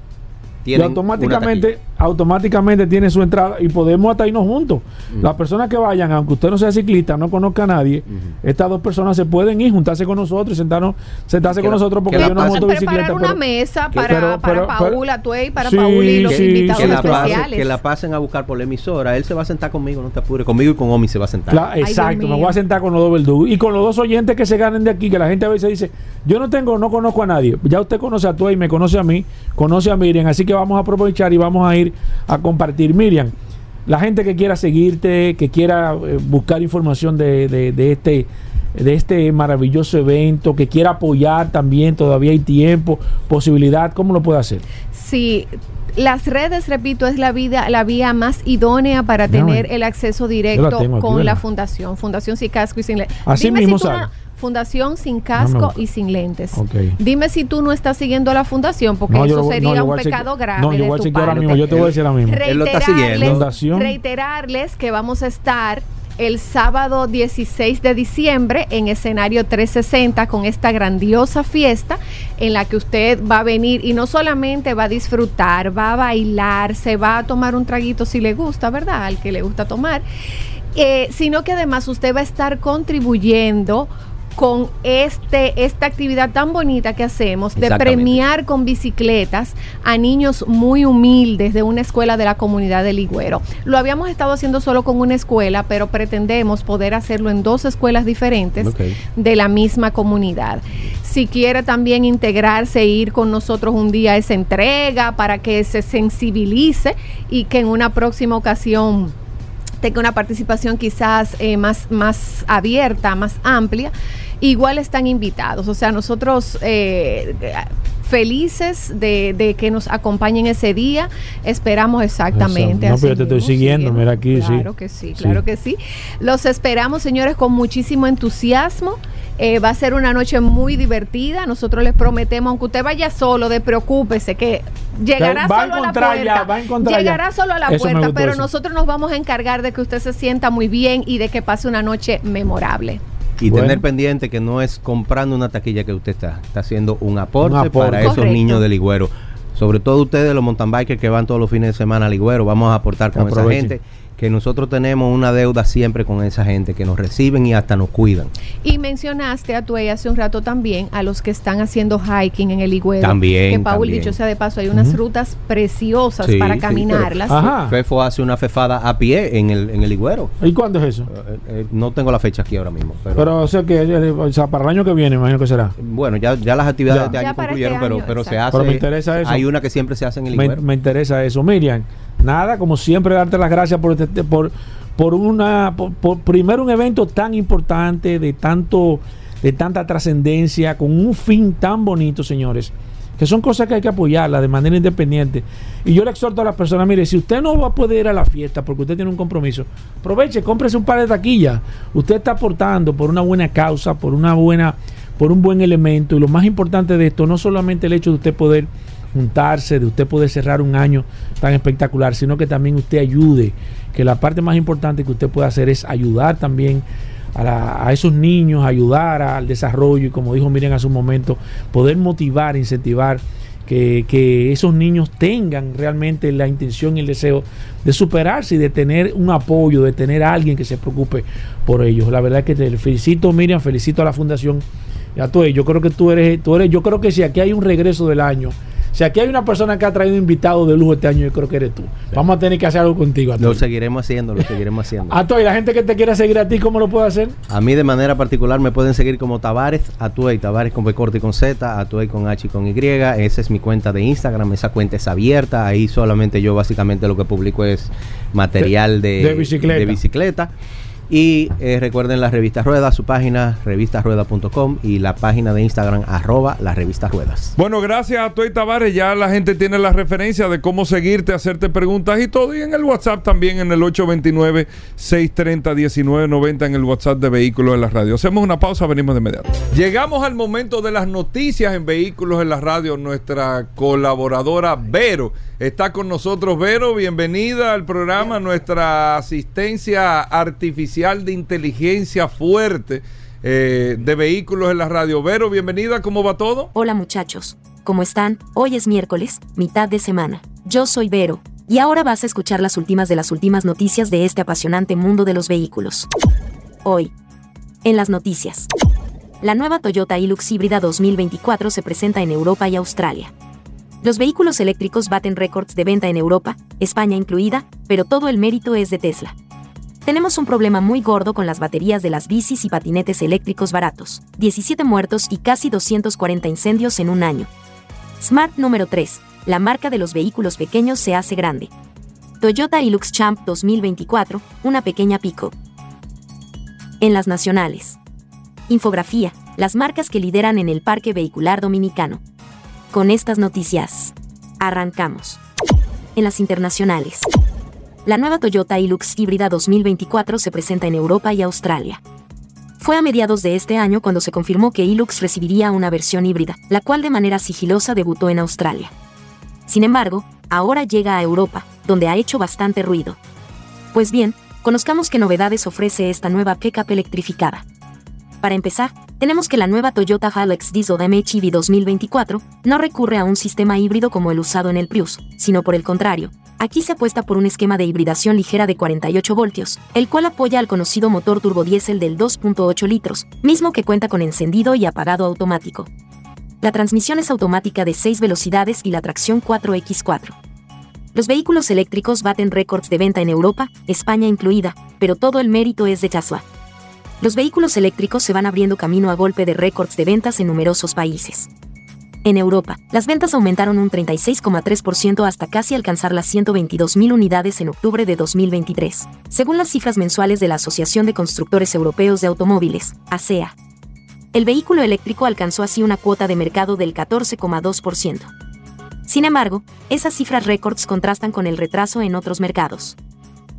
Y automáticamente, automáticamente tiene su entrada y podemos hasta irnos juntos. Mm. Las personas que vayan, aunque usted no sea ciclista, no conozca a nadie, Ujú. estas dos personas se pueden ir, juntarse con nosotros y sentarnos, sentarse Que con la- nosotros porque que la yo no monto preparar bicicleta. una pero- mesa para, pero- para pero- pero- Paul, Atuey, para Sí, Paul y los sí, invitados que la, especiales. pasen, que la pasen a buscar por la emisora. Él se va a sentar conmigo, no te apures. Conmigo y con Omi se va a sentar. Dios exacto, me mío. voy a sentar con los dos verdugos y con los dos oyentes que se ganen de aquí, que la gente a veces dice, yo no tengo, no conozco a nadie. Ya usted conoce a tú y me conoce a mí, conoce a Miriam, así que vamos a aprovechar y vamos a ir a compartir. Miriam, la gente que quiera seguirte, que quiera eh, buscar información de, de- de este de este maravilloso evento, que quiera apoyar también, todavía hay tiempo, posibilidad, ¿cómo lo puede hacer? Sí, las redes, repito, es la vida, la vía más idónea para tener el acceso directo aquí, con la fundación, Fundación Sin Casco y Sin Lentes. Así Dime mismo si tú Fundación Sin Casco y Sin Lentes. Dime si tú no estás siguiendo a la fundación, porque No, eso sería no, yo un pecado grave. No, yo de voy a tu chequear ahora parte. mismo, yo te voy a decir ahora mismo. Él lo está siguiendo. Reiterarles que vamos a estar el sábado 16 de diciembre en escenario 360 con esta grandiosa fiesta en la que usted va a venir y no solamente va a disfrutar, va a bailar, se va a tomar un traguito si le gusta, ¿verdad? Al que le gusta tomar, eh, sino que además usted va a estar contribuyendo con este, esta actividad tan bonita que hacemos de premiar con bicicletas a niños muy humildes de una escuela de la comunidad de Ligüero. Lo habíamos estado haciendo solo con una escuela, pero pretendemos poder hacerlo en dos escuelas diferentes de la misma comunidad. Si quiere también integrarse e ir con nosotros un día a esa entrega para que se sensibilice y que en una próxima ocasión tenga una participación quizás eh, más, más abierta, más amplia, igual están invitados. O sea, nosotros eh, felices de, de que nos acompañen ese día, esperamos exactamente. No, así pero yo te estoy siguiendo, mira aquí, sí. Claro que sí, Sí. claro que sí. Los esperamos, señores, con muchísimo entusiasmo. Eh, va a ser una noche muy divertida. Nosotros les prometemos, aunque usted vaya solo, de preocúpese que llegará Va a solo a la encontrar ya, puerta. va a encontrar ya. llegará solo a la Eso puerta, pero eso. nosotros nos vamos a encargar de que usted se sienta muy bien y de que pase una noche memorable. Y Bueno. tener pendiente que no es comprando una taquilla que usted está, está haciendo un aporte, Un aporte. para esos niños de Ligüero. Sobre todo ustedes, los mountain bikers que van todos los fines de semana a Ligüero, vamos a aportar con esa gente, que nosotros tenemos una deuda siempre con esa gente, que nos reciben y hasta nos cuidan. Y mencionaste a Tuey hace un rato también a los que están haciendo hiking en el Higüero. También, Que Paul, también. dicho sea de paso, hay unas rutas preciosas Sí, para sí, caminarlas. pero- Ajá. Fefo hace una fefada a pie en el, en el Ligüero. ¿Y cuándo es eso? Eh, eh, no tengo la fecha aquí ahora mismo, pero, Pero, o sea, que eh, o sea, para el año que viene, imagino que será. bueno, ya, ya las actividades Ya. de Ya año para concluyeron, este pero, año, pero se exacto. hace. Pero me interesa eso. Hay una que siempre se hace en el Me, Ligüero. me interesa eso. Miriam, nada, como siempre, darte las gracias por, este- por, por una por, por primero un evento tan importante de tanto de tanta trascendencia con un fin tan bonito, señores, que son cosas que hay que apoyarla de manera independiente. Y yo le exhorto a las personas, mire, si usted no va a poder ir a la fiesta porque usted tiene un compromiso, aproveche, cómprese un par de taquillas. Usted está aportando por una buena causa, por una buena por un buen elemento y lo más importante de esto no solamente el hecho de usted poder juntarse, de usted poder cerrar un año tan espectacular, sino que también usted ayude, que la parte más importante que usted puede hacer es ayudar también a, la- a esos niños, ayudar al desarrollo y como dijo Miren hace un momento, poder motivar, incentivar que, que esos niños tengan realmente la intención y el deseo de superarse y de tener un apoyo, de tener a alguien que se preocupe por ellos. La verdad es que te felicito Miriam, felicito a la fundación. Ya tú, yo creo que tú eres, tú eres, yo creo que si aquí hay un regreso del año, si aquí hay una persona que ha traído invitado de lujo este año, yo creo que eres tú. Vamos a tener que hacer algo contigo. Lo seguiremos haciendo, lo seguiremos haciendo. Atoy, la gente que te quiera seguir a ti, ¿cómo lo puede hacer? A mí de manera particular me pueden seguir como Tavares, Atuey, Tavares con B corto y con Z, Atuey con H y con Y. Esa es mi cuenta de Instagram, esa cuenta es abierta. Ahí solamente yo básicamente lo que publico es material de, De bicicleta. de bicicleta. Y eh, recuerden la revista Rueda, su página revistasrueda.com y la página de Instagram arroba la revista Ruedas. Bueno, gracias a Toy Tavares. Ya la gente tiene la referencia de cómo seguirte, hacerte preguntas y todo. Y en el WhatsApp también, en el 829-630-1990, en el WhatsApp de Vehículos en la Radio. Hacemos una pausa, venimos de inmediato. Llegamos al momento de las noticias en Vehículos en la Radio. Nuestra colaboradora Vero está con nosotros. Vero, bienvenida al programa. Nuestra asistencia artificial de inteligencia fuerte. eh, de vehículos en la radio. Vero, bienvenida, ¿cómo va todo? Hola muchachos, ¿cómo están? Hoy es miércoles, mitad de semana. Yo soy Vero, y ahora vas a escuchar las últimas de las últimas noticias de este apasionante mundo de los vehículos. Hoy, en las noticias. La nueva Toyota Hilux híbrida 2024 se presenta en Europa y Australia. Los vehículos eléctricos baten récords de venta en Europa, España incluida, pero todo el mérito es de Tesla. Tenemos un problema muy gordo con las baterías de las bicis y patinetes eléctricos baratos. 17 muertos y casi 240 incendios en un año. Smart número 3. La marca de los vehículos pequeños se hace grande. Toyota Hilux Champ 2024, una pequeña pico. En las nacionales. Infografía. Las marcas que lideran en el parque vehicular dominicano. Con estas noticias. Arrancamos. En las internacionales. La nueva Toyota Hilux híbrida 2024 se presenta en Europa y Australia. Fue a mediados de este año cuando se confirmó que Hilux recibiría una versión híbrida, la cual de manera sigilosa debutó en Australia. Sin embargo, ahora llega a Europa, donde ha hecho bastante ruido. Pues bien, conozcamos qué novedades ofrece esta nueva pickup electrificada. Para empezar, tenemos que la nueva Toyota Hilux Diesel MHEV 2024 no recurre a un sistema híbrido como el usado en el Prius, sino por el contrario, aquí se apuesta por un esquema de hibridación ligera de 48 voltios, el cual apoya al conocido motor turbodiesel del 2.8 litros, mismo que cuenta con encendido y apagado automático. La transmisión es automática de 6 velocidades y la tracción 4x4. Los vehículos eléctricos baten récords de venta en Europa, España incluida, pero todo el mérito es de Tesla. Los vehículos eléctricos se van abriendo camino a golpe de récords de ventas en numerosos países. En Europa, las ventas aumentaron un 36,3% hasta casi alcanzar las 122.000 unidades en octubre de 2023, según las cifras mensuales de la Asociación de Constructores Europeos de Automóviles, ASEA. El vehículo eléctrico alcanzó así una cuota de mercado del 14,2%. Sin embargo, esas cifras récords contrastan con el retraso en otros mercados.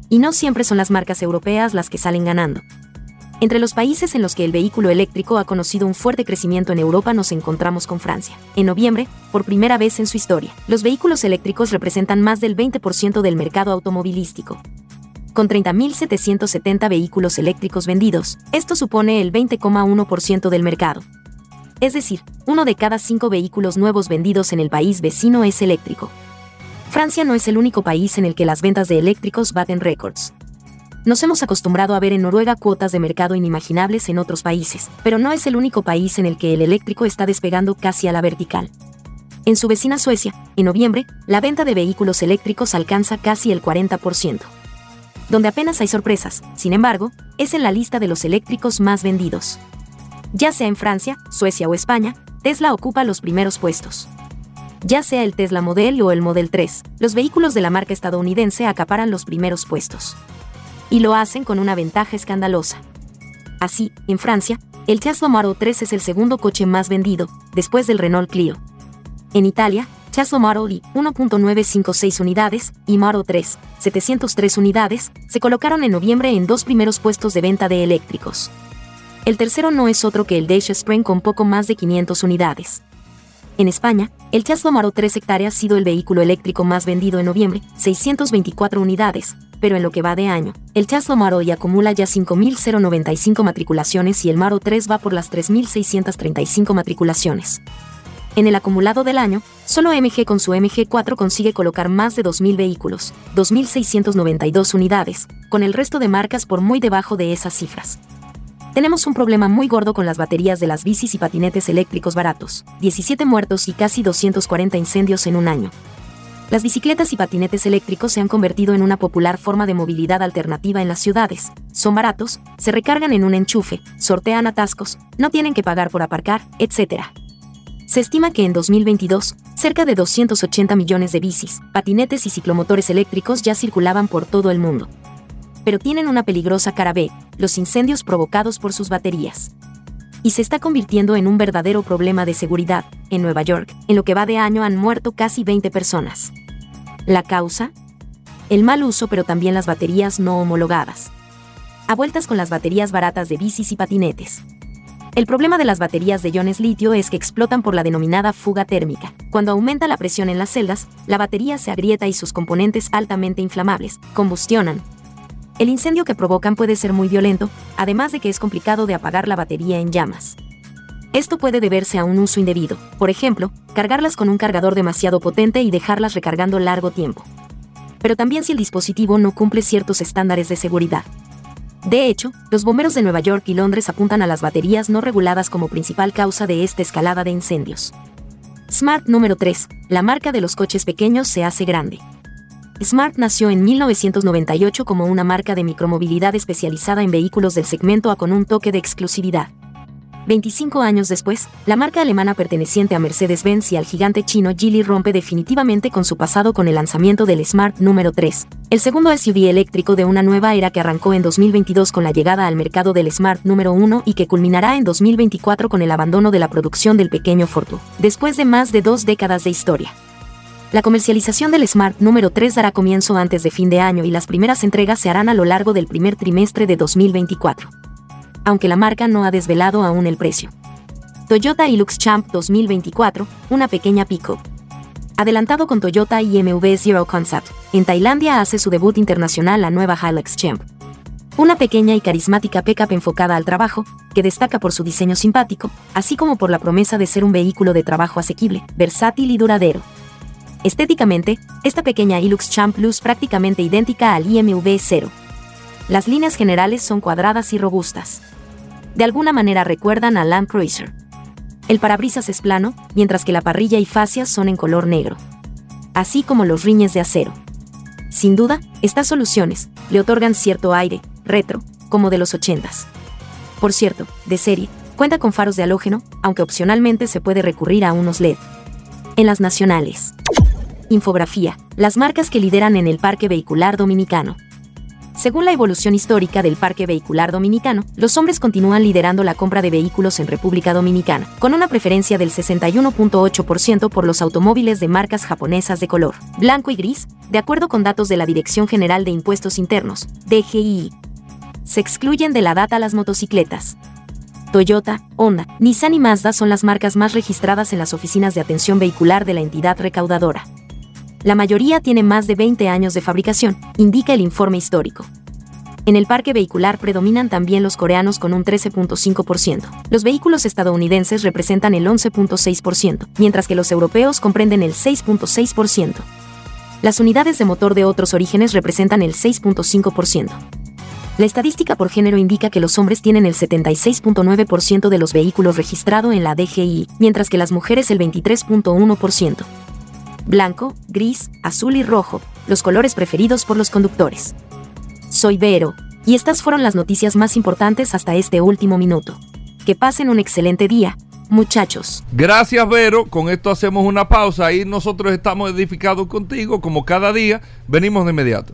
Y no siempre son las marcas europeas las que salen ganando. Entre los países en los que el vehículo eléctrico ha conocido un fuerte crecimiento en Europa nos encontramos con Francia. En noviembre, por primera vez en su historia, los vehículos eléctricos representan más del 20% del mercado automovilístico. Con 30.770 vehículos eléctricos vendidos, esto supone el 20,1% del mercado. Es decir, uno de cada cinco vehículos nuevos vendidos en el país vecino es eléctrico. Francia no es el único país en el que las ventas de eléctricos baten récords. Nos hemos acostumbrado a ver en Noruega cuotas de mercado inimaginables en otros países, pero no es el único país en el que el eléctrico está despegando casi a la vertical. En su vecina Suecia, en noviembre, la venta de vehículos eléctricos alcanza casi el 40%. Donde apenas hay sorpresas, sin embargo, es en la lista de los eléctricos más vendidos. Ya sea en Francia, Suecia o España, Tesla ocupa los primeros puestos. Ya sea el Tesla Model o el Model 3, los vehículos de la marca estadounidense acaparan los primeros puestos. Y lo hacen con una ventaja escandalosa. Así, en Francia, el Tesla Model 3 es el segundo coche más vendido, después del Renault Clio. En Italia, Tesla Model I, 1.956 unidades, y Model 3, 703 unidades, se colocaron en noviembre en dos primeros puestos de venta de eléctricos. El tercero no es otro que el Dacia Spring con poco más de 500 unidades. En España, el Tesla Model 3 hectáreas ha sido el vehículo eléctrico más vendido en noviembre, 624 unidades, pero en lo que va de año, el Tesla Model Y acumula ya 5.095 matriculaciones y el Model 3 va por las 3.635 matriculaciones. En el acumulado del año, solo MG con su MG4 consigue colocar más de 2.000 vehículos, 2.692 unidades, con el resto de marcas por muy debajo de esas cifras. Tenemos un problema muy gordo con las baterías de las bicis y patinetes eléctricos baratos, 17 muertos y casi 240 incendios en un año. Las bicicletas y patinetes eléctricos se han convertido en una popular forma de movilidad alternativa en las ciudades. Son baratos, se recargan en un enchufe, sortean atascos, no tienen que pagar por aparcar, etc. Se estima que en 2022, cerca de 280 millones de bicis, patinetes y ciclomotores eléctricos ya circulaban por todo el mundo pero tienen una peligrosa cara B, los incendios provocados por sus baterías. Y se está convirtiendo en un verdadero problema de seguridad. En Nueva York, en lo que va de año han muerto casi 20 personas. ¿La causa? El mal uso pero también las baterías no homologadas. A vueltas con las baterías baratas de bicis y patinetes. El problema de las baterías de iones litio es que explotan por la denominada fuga térmica. Cuando aumenta la presión en las celdas, la batería se agrieta y sus componentes altamente inflamables combustionan, el incendio que provocan puede ser muy violento, además de que es complicado de apagar la batería en llamas. Esto puede deberse a un uso indebido, por ejemplo, cargarlas con un cargador demasiado potente y dejarlas recargando largo tiempo. Pero también si el dispositivo no cumple ciertos estándares de seguridad. De hecho, los bomberos de Nueva York y Londres apuntan a las baterías no reguladas como principal causa de esta escalada de incendios. Smart número 3. La marca de los coches pequeños se hace grande. Smart nació en 1998 como una marca de micromovilidad especializada en vehículos del segmento A con un toque de exclusividad. 25 años después, la marca alemana perteneciente a Mercedes-Benz y al gigante chino Geely rompe definitivamente con su pasado con el lanzamiento del Smart número 3, el segundo SUV eléctrico de una nueva era que arrancó en 2022 con la llegada al mercado del Smart número 1 y que culminará en 2024 con el abandono de la producción del pequeño Fortu, después de más de dos décadas de historia. La comercialización del Smart número 3 dará comienzo antes de fin de año y las primeras entregas se harán a lo largo del primer trimestre de 2024. Aunque la marca no ha desvelado aún el precio. Toyota Hilux Champ 2024, una pequeña pico. Adelantado con Toyota IMV Zero Concept, en Tailandia hace su debut internacional la nueva Hilux Champ. Una pequeña y carismática pickup enfocada al trabajo, que destaca por su diseño simpático, así como por la promesa de ser un vehículo de trabajo asequible, versátil y duradero. Estéticamente, esta pequeña Hilux Champ Plus prácticamente idéntica al IMV 0. Las líneas generales son cuadradas y robustas. De alguna manera recuerdan al Land Cruiser. El parabrisas es plano, mientras que la parrilla y fascias son en color negro. Así como los riñes de acero. Sin duda, estas soluciones le otorgan cierto aire, retro, como de los 80s. Por cierto, de serie, cuenta con faros de halógeno, aunque opcionalmente se puede recurrir a unos LED. En las nacionales. Infografía. Las marcas que lideran en el parque vehicular dominicano. Según la evolución histórica del parque vehicular dominicano, los hombres continúan liderando la compra de vehículos en República Dominicana, con una preferencia del 61.8% por los automóviles de marcas japonesas de color blanco y gris, de acuerdo con datos de la Dirección General de Impuestos Internos, DGI. Se excluyen de la data las motocicletas. Toyota, Honda, Nissan y Mazda son las marcas más registradas en las oficinas de atención vehicular de la entidad recaudadora. La mayoría tiene más de 20 años de fabricación, indica el informe histórico. En el parque vehicular predominan también los coreanos con un 13.5%. Los vehículos estadounidenses representan el 11.6%, mientras que los europeos comprenden el 6.6%. Las unidades de motor de otros orígenes representan el 6.5%. La estadística por género indica que los hombres tienen el 76.9% de los vehículos registrados en la DGI, mientras que las mujeres el 23.1% blanco, gris, azul y rojo, los colores preferidos por los conductores. Soy Vero, y estas fueron las noticias más importantes hasta este último minuto. Que pasen un excelente día, muchachos. Gracias, Vero. Con esto hacemos una pausa y nosotros estamos edificados contigo, como cada día. Venimos de inmediato.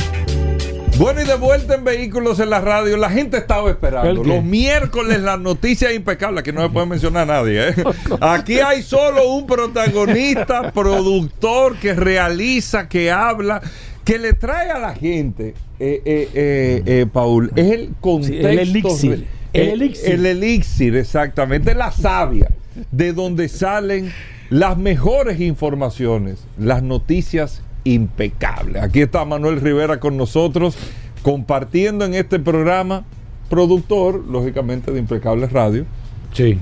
Bueno, y de vuelta en Vehículos en la Radio, la gente estaba esperando. ¿El? Los miércoles las noticias impecables, que no se puede mencionar a nadie. ¿eh? *laughs* Aquí hay solo un protagonista, *laughs* productor que realiza, que habla, que le trae a la gente, eh, eh, Paul, es el contexto. el elixir. El eh, elixir. El elixir, exactamente, la savia, de donde salen las mejores informaciones, las noticias impecables. Aquí está Manuel Rivera con nosotros, compartiendo en este programa, productor, lógicamente, de Impecables Radio. Sí.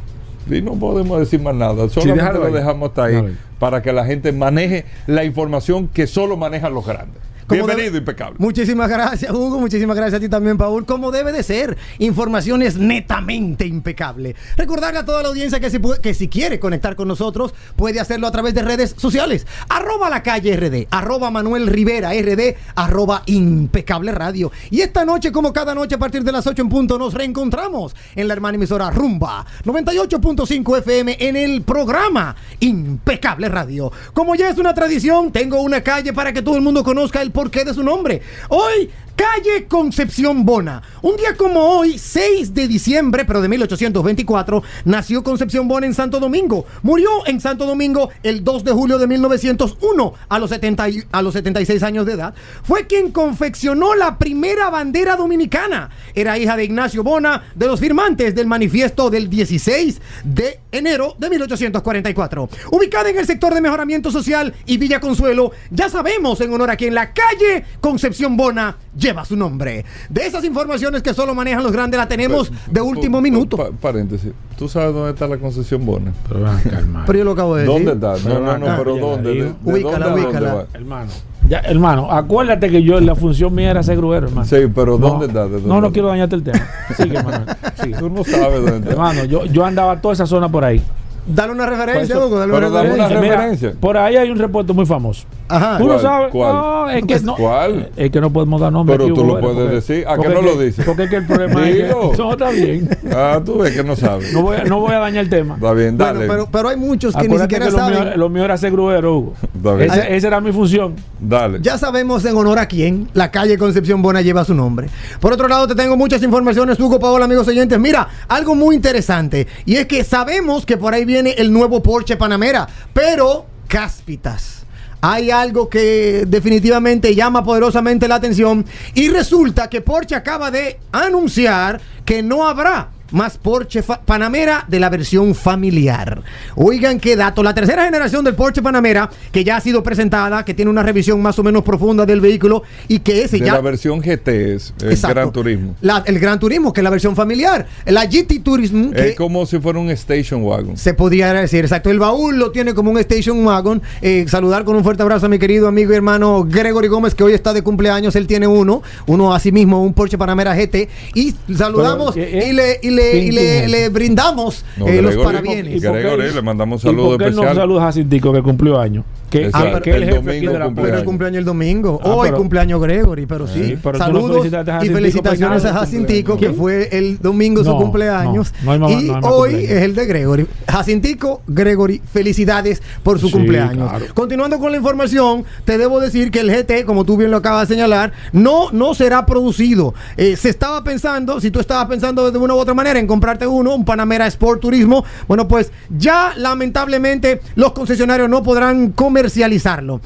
Y no podemos decir más nada, solamente lo dejamos hasta ahí. para que la gente maneje la información que solo manejan los grandes. Bienvenido, debe- impecable. Muchísimas gracias, Hugo. Muchísimas gracias a ti también, Paul. Como debe de ser, informaciones netamente impecable. Recordarle a toda la audiencia que si, puede- que si quiere conectar con nosotros, puede hacerlo a través de redes sociales. Arroba la calle RD, arroba Manuel Rivera RD, arroba impecable radio. Y esta noche, como cada noche a partir de las 8 en punto, nos reencontramos en la hermana emisora Rumba 98.5 FM en el programa Impecable Radio. Como ya es una tradición, tengo una calle para que todo el mundo conozca el porqué de su nombre. Hoy, calle Concepción Bona. Un día como hoy, 6 de diciembre, pero de 1824, nació Concepción Bona en Santo Domingo. Murió en Santo Domingo el 2 de julio de 1901 a los, 70 y- a los 76 años de edad. Fue quien confeccionó la primera bandera dominicana. Era hija de Ignacio Bona, de los firmantes del manifiesto del 16 de enero de 1844. Ubicada en el sector de mejoramiento social y Villa Consuelo, ya sabemos en honor a quien la calle Concepción Bona lleva su nombre. De esas informaciones que solo manejan los grandes, la tenemos de último minuto. pa- paréntesis. ¿Tú sabes dónde está la concesión Bona? Pero van a calmar. Pero yo lo acabo de decir. ¿Dónde está? No, Pero no, no, acá, pero ¿dónde? ¿De, de Ubícala, dónde dónde? Hermano. Ya, hermano, acuérdate que yo la función mía era ser gruero, hermano. Sí, pero No, ¿dónde está? ¿De dónde No, no quiero dañarte el tema. Sigue, Manuel. Sigue. Tú no sabes dónde está. Hermano, yo, yo andaba toda esa zona por ahí. Dale una referencia, Pues Hugo, dale una pero dame una referencia. Mira, referencia. por ahí hay un reporte muy famoso. Ajá. ¿Tú lo sabes? ¿Cuál? No, es que no. ¿Cuál? Es que no podemos dar nombre. Pero aquí, tú lo puedes porque- decir. ¿A que no lo dices? Porque es que el problema es que. *laughs* No, está bien. Ah, tú ves que no sabes. No voy, a, no voy a dañar el tema. Está bien, Bueno, dale. pero, pero hay muchos que ni siquiera que lo mío, saben. lo mío era ser gruero, Hugo. Está bien. Ese- esa era mi función. Dale. Ya sabemos en honor a quién la calle Concepción Bona lleva su nombre. Por otro lado, te tengo muchas informaciones, Hugo Paola, amigos oyentes. Mira, algo muy interesante. Y es que sabemos que por ahí viene el nuevo Porsche Panamera, pero cáspitas. Hay algo que definitivamente llama poderosamente la atención y resulta que Porsche acaba de anunciar que no habrá más Porsche fa- Panamera de la versión familiar. Oigan qué dato, la tercera generación del Porsche Panamera que ya ha sido presentada, que tiene una revisión más o menos profunda del vehículo y que ese de ya la versión GT es el Exacto. Gran Turismo. La- el Gran Turismo, que es la versión familiar. La GT Turismo, que Es como si fuera un station wagon. se podría decir, exacto. El baúl lo tiene como un station wagon. Eh, saludar con un fuerte abrazo a mi querido amigo y hermano Gregory Gómez, que hoy está de cumpleaños. Él tiene uno, uno a sí mismo, un Porsche Panamera GT. Y saludamos Pero, ¿eh, y, le, y, le, y ¿quién- le- es? le brindamos No, eh, los parabienes. ¿Y Gregory, le mandamos un ¿Y saludo por qué él no especial. saluda a Jacintico que cumplió años? Que, es el El jefe domingo de la cumple Pero el cumpleaños el domingo. Ah, Hoy pero- cumpleaños Gregory, pero sí. Sí, pero tú no Saludos y felicitaciones a Jacintico, que cumpleaños. fue el domingo su No, cumpleaños. no, no hay más- y no hay más hoy cumpleaños. es el de Gregory. Jacintico, Gregory, felicidades por su Sí, cumpleaños. claro. Continuando con la información, te debo decir que el GT, como tú bien lo acabas de señalar, no, no será producido. Eh, se estaba pensando, si tú estabas pensando de una u otra manera en comprarte uno, un Panamera Sport Turismo, bueno, pues ya lamentablemente los concesionarios no podrán comercializarlo.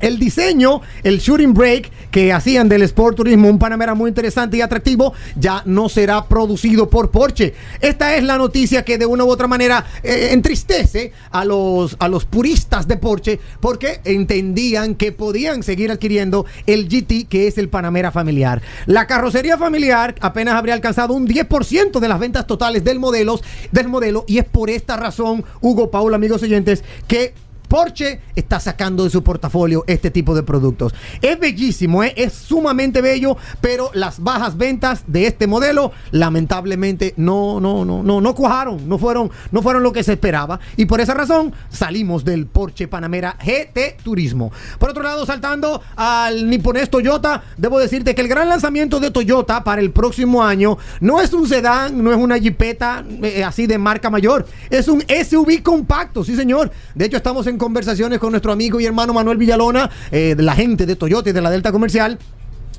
El diseño, el shooting break que hacían del Sport Turismo, un Panamera muy interesante y atractivo, ya no será producido por Porsche. Esta es la noticia que de una u otra manera eh, entristece a los, a los puristas de Porsche porque entendían que podían seguir adquiriendo el GT, que es el Panamera familiar. La carrocería familiar apenas habría alcanzado un 10% de las ventas totales del, modelos, del modelo y es por esta razón, Hugo Paul, amigos oyentes, que Porsche está sacando de su portafolio este tipo de productos. Es bellísimo, ¿eh? es sumamente bello, pero las bajas ventas de este modelo lamentablemente no, no, no, no, no cuajaron, no fueron, no fueron lo que se esperaba y por esa razón salimos del Porsche Panamera GT Turismo. Por otro lado, saltando al niponés Toyota, debo decirte que el gran lanzamiento de Toyota para el próximo año no es un sedán, no es una jipeta eh, así de marca mayor, es un SUV compacto, sí señor. De hecho, estamos en conversaciones con nuestro amigo y hermano Manuel Villalona, eh, la gente de Toyota y de la Delta Comercial.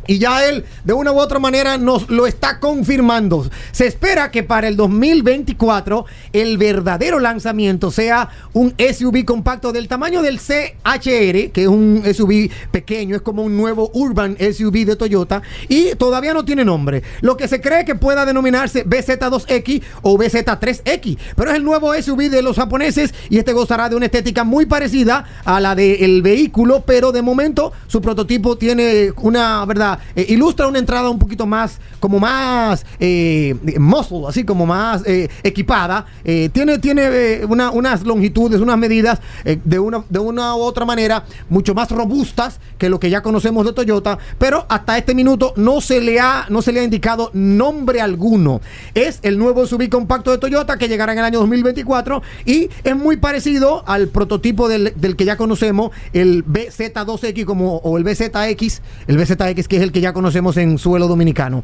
Y ya él, de una u otra manera, nos lo está confirmando. Se espera que para el 2024 el verdadero lanzamiento sea un SUV compacto del tamaño del CHR, que es un SUV pequeño, es como un nuevo Urban SUV de Toyota, y todavía no tiene nombre. Lo que se cree que pueda denominarse BZ2X o BZ3X, pero es el nuevo SUV de los japoneses y este gozará de una estética muy parecida a la del vehículo, pero de momento su prototipo tiene una, ¿verdad? Eh, ilustra una entrada un poquito más, como más eh, muscle, así como más eh, equipada. Tiene tiene una- unas longitudes, unas medidas de, una, de una u otra manera mucho más robustas que lo que ya conocemos de Toyota, pero hasta este minuto no se le ha, no se le ha indicado nombre alguno. Es el nuevo SUV compacto de Toyota que llegará en el año 2024 y es muy parecido al prototipo del, del que ya conocemos, el BZ2X como, o el BZX, el BZX que es el que ya conocemos en suelo dominicano.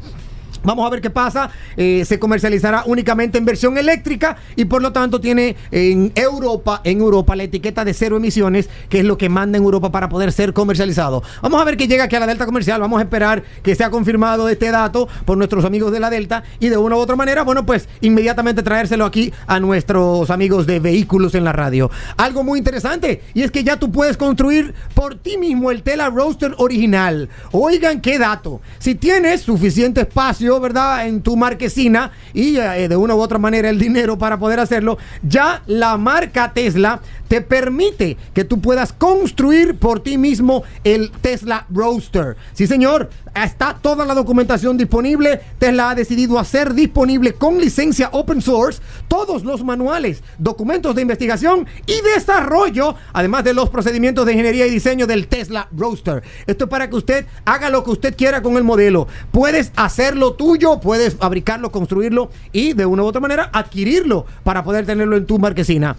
Vamos a ver qué pasa. Eh, se comercializará únicamente en versión eléctrica y por lo tanto tiene en Europa, en Europa la etiqueta de cero emisiones, que es lo que manda en Europa para poder ser comercializado. Vamos a ver que llega aquí a la Delta Comercial. Vamos a esperar que sea confirmado este dato por nuestros amigos de la Delta y de una u otra manera, bueno, pues inmediatamente traérselo aquí a nuestros amigos de vehículos en la radio. Algo muy interesante y es que ya tú puedes construir por ti mismo el Tela Roadster original. Oigan qué dato. Si tienes suficiente espacio, ¿verdad? En tu marquesina y eh, de una u otra manera el dinero para poder hacerlo, ya la marca Tesla te permite que tú puedas construir por ti mismo el Tesla Roadster. Sí, señor, está toda la documentación disponible. Tesla ha decidido hacer disponible con licencia open source todos los manuales, documentos de investigación y desarrollo, además de los procedimientos de ingeniería y diseño del Tesla Roadster. Esto es para que usted haga lo que usted quiera con el modelo. Puedes hacerlo tuyo, puedes fabricarlo, construirlo y de una u otra manera adquirirlo para poder tenerlo en tu marquesina.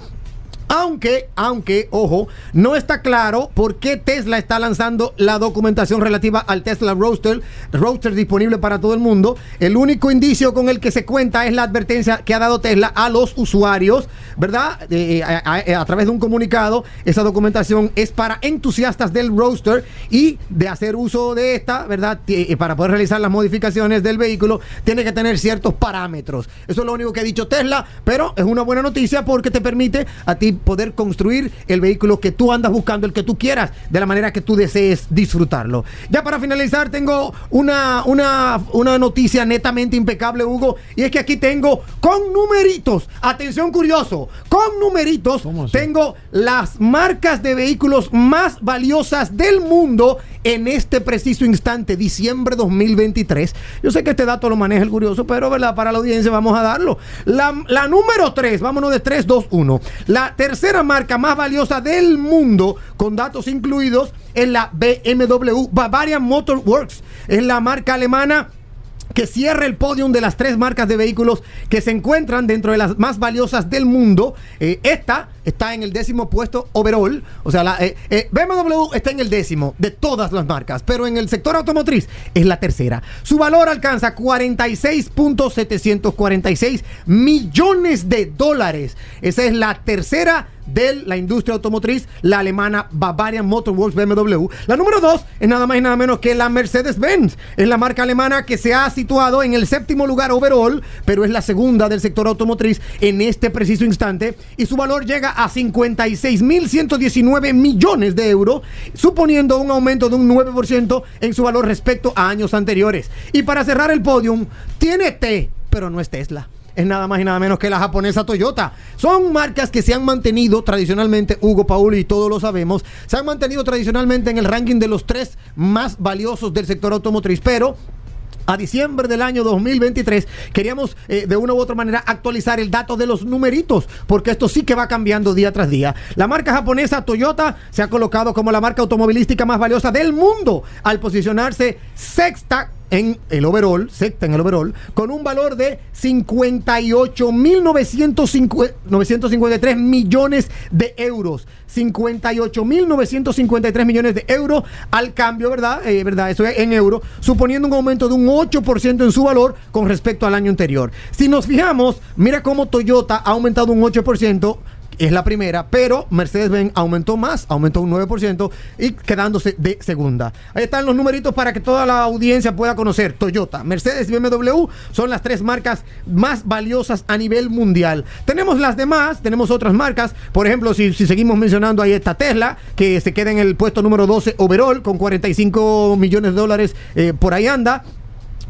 Aunque, aunque, ojo, no está claro por qué Tesla está lanzando la documentación relativa al Tesla Roadster, Roadster disponible para todo el mundo. El único indicio con el que se cuenta es la advertencia que ha dado Tesla a los usuarios, ¿verdad? Eh, a, a- a través de un comunicado, esa documentación es para entusiastas del Roadster y de hacer uso de esta, ¿verdad? Eh, Para poder realizar las modificaciones del vehículo, tiene que tener ciertos parámetros. Eso es lo único que ha dicho Tesla, pero es una buena noticia porque te permite a ti poder construir el vehículo que tú andas buscando, el que tú quieras, de la manera que tú desees disfrutarlo. Ya para finalizar, tengo una, una, una noticia netamente impecable, Hugo, y es que aquí tengo con numeritos, atención curioso, con numeritos, tengo las marcas de vehículos más valiosas del mundo en este preciso instante, diciembre 2023. Yo sé que este dato lo maneja el curioso, pero ¿verdad? para la audiencia vamos a darlo. La, la número 3, vámonos de 3, 2, 1. La tercera marca más valiosa del mundo, con datos incluidos, es la BMW Bavarian Motor Works. Es la marca alemana que cierra el podium de las tres marcas de vehículos que se encuentran dentro de las más valiosas del mundo. Eh, esta está en el décimo puesto overall. O sea, la, eh, eh, BMW está en el décimo de todas las marcas, pero en el sector automotriz es la tercera. Su valor alcanza 46.746 millones de dólares. Esa es la tercera de la industria automotriz, la alemana Bavarian Motor Works BMW. La número dos es nada más y nada menos que la Mercedes-Benz. Es la marca alemana que se ha situado en el séptimo lugar overall, pero es la segunda del sector automotriz en este preciso instante. Y su valor llega a 56.119 millones de euros, suponiendo un aumento de un 9% en su valor respecto a años anteriores. Y para cerrar el podium, tiene T, pero no es Tesla es nada más y nada menos que la japonesa Toyota. Son marcas que se han mantenido tradicionalmente, Hugo Paul y todos lo sabemos, se han mantenido tradicionalmente en el ranking de los tres más valiosos del sector automotriz, pero a diciembre del año 2023, queríamos eh, de una u otra manera actualizar el dato de los numeritos, porque esto sí que va cambiando día tras día. La marca japonesa Toyota se ha colocado como la marca automovilística más valiosa del mundo al posicionarse sexta en el overall, sexta en el overall, con un valor de 58.953 millones de euros. 58.953 millones de euros al cambio, ¿verdad? Eh, ¿verdad? Eso es en euros, suponiendo un aumento de un 8% en su valor con respecto al año anterior. Si nos fijamos, mira cómo Toyota ha aumentado un 8% es la primera, pero Mercedes-Benz aumentó más, aumentó un 9% y quedándose de segunda. Ahí están los numeritos para que toda la audiencia pueda conocer. Toyota, Mercedes y BMW son las tres marcas más valiosas a nivel mundial. Tenemos las demás, tenemos otras marcas, por ejemplo, si, seguimos mencionando ahí está Tesla, que se queda en el puesto número 12 overall con 45 millones de dólares, eh, por ahí anda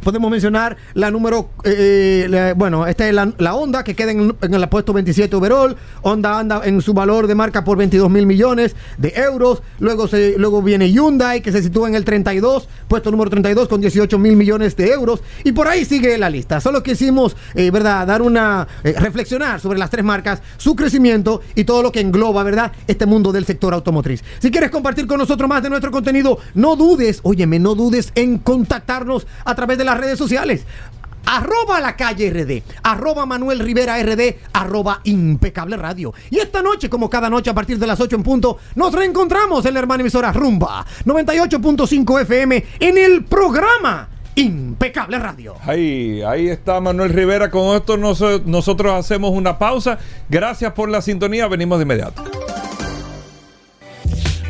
podemos mencionar la número, eh, la- bueno, esta es la, la Honda que queda en, el puesto 27 overall. Honda anda en su valor de marca por 22 mil millones de euros. Luego, se, luego viene Hyundai que se sitúa en el 32, puesto número 32 con 18 mil millones de euros. Y por ahí sigue la lista. Solo quisimos, eh, ¿verdad?, dar una, eh, reflexionar sobre las tres marcas, su crecimiento y todo lo que engloba, ¿verdad?, este mundo del sector automotriz. Si quieres compartir con nosotros más de nuestro contenido, no dudes, óyeme, no dudes en contactarnos a través de las redes sociales. Arroba la calle RD, arroba Manuel Rivera RD, arroba impecable radio. Y esta noche, como cada noche a partir de las 8 en punto, nos reencontramos en la hermana emisora Rumba 98.5 FM en el programa Impecable Radio. Ahí, ahí está Manuel Rivera. Con esto noso- nosotros hacemos una pausa. Gracias por la sintonía. Venimos de inmediato.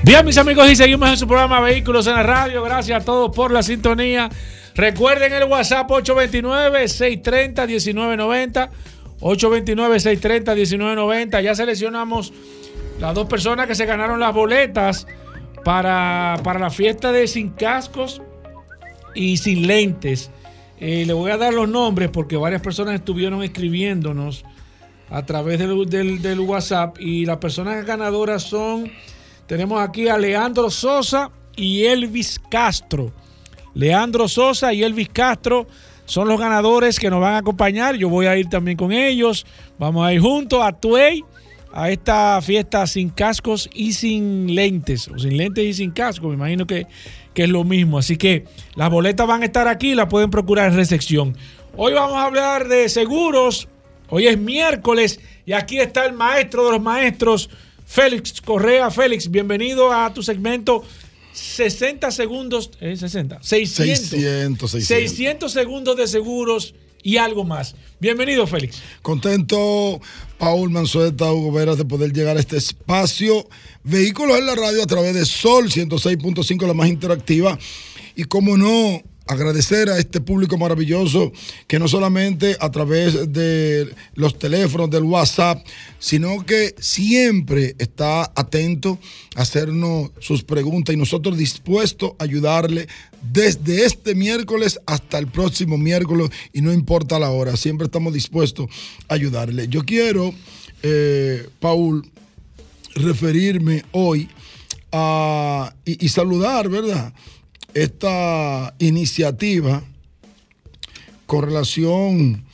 Bien, mis amigos, y seguimos en su programa Vehículos en la Radio. Gracias a todos por la sintonía. Recuerden el WhatsApp 829-630-1990. 829-630-1990. Ya seleccionamos las dos personas que se ganaron las boletas para, para la fiesta de Sin Cascos y Sin Lentes. Eh, le voy a dar los nombres porque varias personas estuvieron escribiéndonos a través del, del- del WhatsApp y las personas ganadoras son, tenemos aquí a Leandro Sosa y Elvis Castro. Leandro Sosa y Elvis Castro son los ganadores que nos van a acompañar. Yo voy a ir también con ellos. Vamos a ir juntos a Tuey a esta fiesta sin cascos y sin lentes, o sin lentes y sin casco. Me imagino que, que es lo mismo. Así que las boletas van a estar aquí, las pueden procurar en recepción. Hoy vamos a hablar de seguros. Hoy es miércoles y aquí está el maestro de los maestros, Félix Correa. Félix, bienvenido a tu segmento 60 segundos, ¿eh? 60, 600, 600, 600. 600 segundos de seguros y algo más. Bienvenido, Félix. Contento, Paul Manzueta, Hugo Veras, de poder llegar a este espacio. Vehículos en la radio a través de Sol 106.5, la más interactiva. Y como no, agradecer a este público maravilloso que no solamente a través de los teléfonos, del WhatsApp, sino que siempre está atento a hacernos sus preguntas y nosotros dispuestos a ayudarle desde este miércoles hasta el próximo miércoles y no importa la hora, siempre estamos dispuestos a ayudarle. Yo quiero, eh, Paul, referirme hoy a, y, y saludar, ¿verdad? Esta iniciativa con relación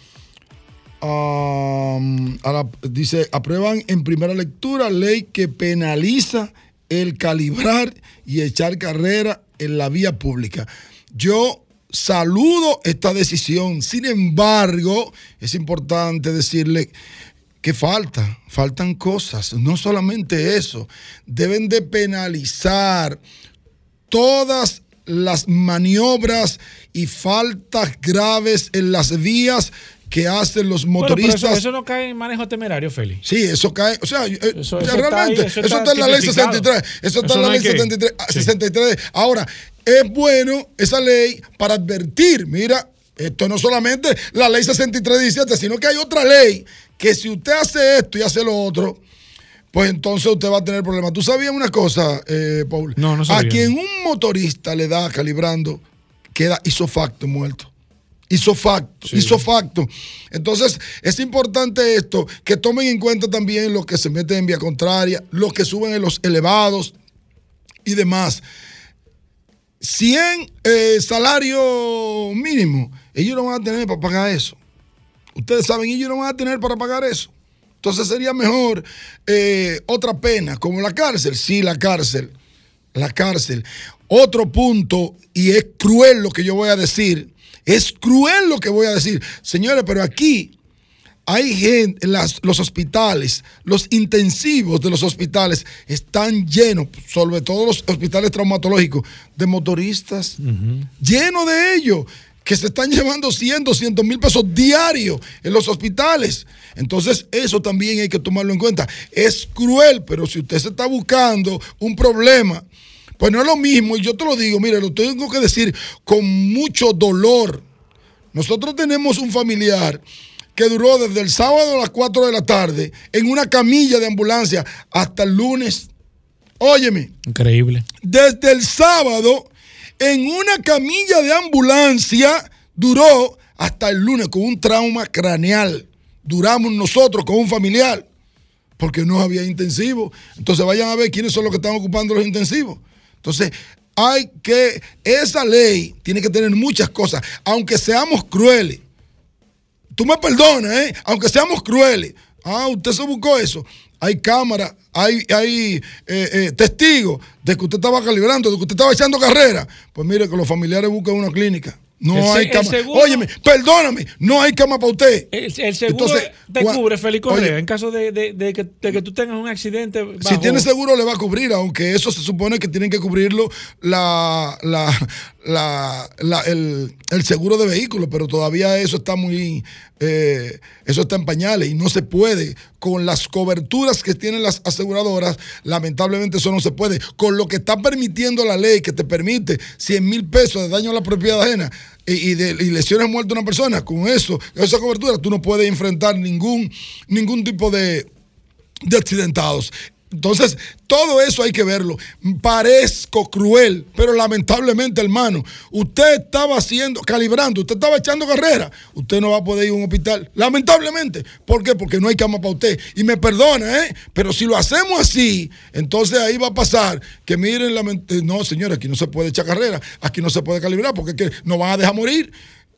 a, la, dice, aprueban en primera lectura ley que penaliza el calibrar y echar carrera en la vía pública. Yo saludo esta decisión, sin embargo, es importante decirle que falta, faltan cosas, no solamente eso, deben de penalizar todas las maniobras y faltas graves en las vías que hacen los Bueno, motoristas. eso, eso no cae en manejo temerario, Félix. Sí, eso cae, o sea, eh, Eso- eso está realmente, ahí, eso está está en la ley tipificado. 63, eso está en la ley que- 73, ah, Sí. 63. Ahora, es bueno esa ley para advertir, mira, esto no solamente la ley 63 17, sino que hay otra ley que si usted hace esto y hace lo otro, pues entonces usted va a tener problemas. ¿Tú sabías una cosa, eh, Paul? No, no A sabía. quien un motorista le da calibrando, queda isofacto muerto. Isofacto, isofacto. Entonces, es importante esto, que tomen en cuenta también los que se meten en vía contraria, los que suben en los elevados y demás. 100 eh, salario mínimo, ellos no van a tener para pagar eso. Ustedes saben, ellos no van a tener para pagar eso. Entonces sería mejor eh, otra pena, como la cárcel. Sí, la cárcel. La cárcel. Otro punto, y es cruel lo que yo voy a decir, es cruel lo que voy a decir. Señores, pero aquí hay gente, en las- los hospitales, los intensivos de los hospitales están llenos, sobre todo los hospitales traumatológicos, de motoristas, llenos de ellos, que se están llevando 100, 200 mil pesos diarios en los hospitales. Entonces, eso también hay que tomarlo en cuenta. Es cruel, pero si usted se está buscando un problema, pues no es lo mismo, y yo te lo digo, mire, lo tengo que decir con mucho dolor. Nosotros tenemos un familiar que duró desde el sábado a las 4 de la tarde en una camilla de ambulancia hasta el lunes. Óyeme, Increíble. desde el sábado en una camilla de ambulancia duró hasta el lunes con un trauma craneal. Duramos nosotros con un familiar porque no había intensivo. Entonces vayan a ver quiénes son los que están ocupando los intensivos. Entonces hay que, esa ley tiene que tener muchas cosas, aunque seamos crueles. Tú me perdonas, ¿eh? Aunque seamos crueles. Ah, usted se buscó eso. Hay cámaras, hay, hay eh, eh, testigos de que usted estaba calibrando, de que usted estaba echando carrera. Pues mire que los familiares buscan una clínica. No El hay cama. seguro- Óyeme, perdóname, no hay cama para usted. El, el seguro Entonces, te cubre, Félix Correa, Oye. en caso de, de- de que, de que tú tengas un accidente. Si tiene seguro le va a cubrir, aunque eso se supone que tienen que cubrirlo la, la, la- la- el, el seguro de vehículos, pero todavía eso está muy, eh, eso está en pañales y no se puede. Con las coberturas que tienen las aseguradoras, lamentablemente eso no se puede. Con lo que está permitiendo la ley, que te permite 100 mil pesos de daño a la propiedad ajena y, y de y lesiones muertas a una persona, con eso, esa cobertura, tú no puedes enfrentar ningún, ningún tipo de, de accidentados. Entonces, todo eso hay que verlo. Parezco cruel, pero lamentablemente, hermano, usted estaba haciendo, calibrando, usted estaba echando carrera, usted no va a poder ir a un hospital. Lamentablemente. ¿Por qué? Porque no hay cama para usted. Y me perdona, ¿eh? Pero si lo hacemos así, entonces ahí va a pasar que miren, no, señores, aquí no se puede echar carrera, aquí no se puede calibrar, porque es que nos van a dejar morir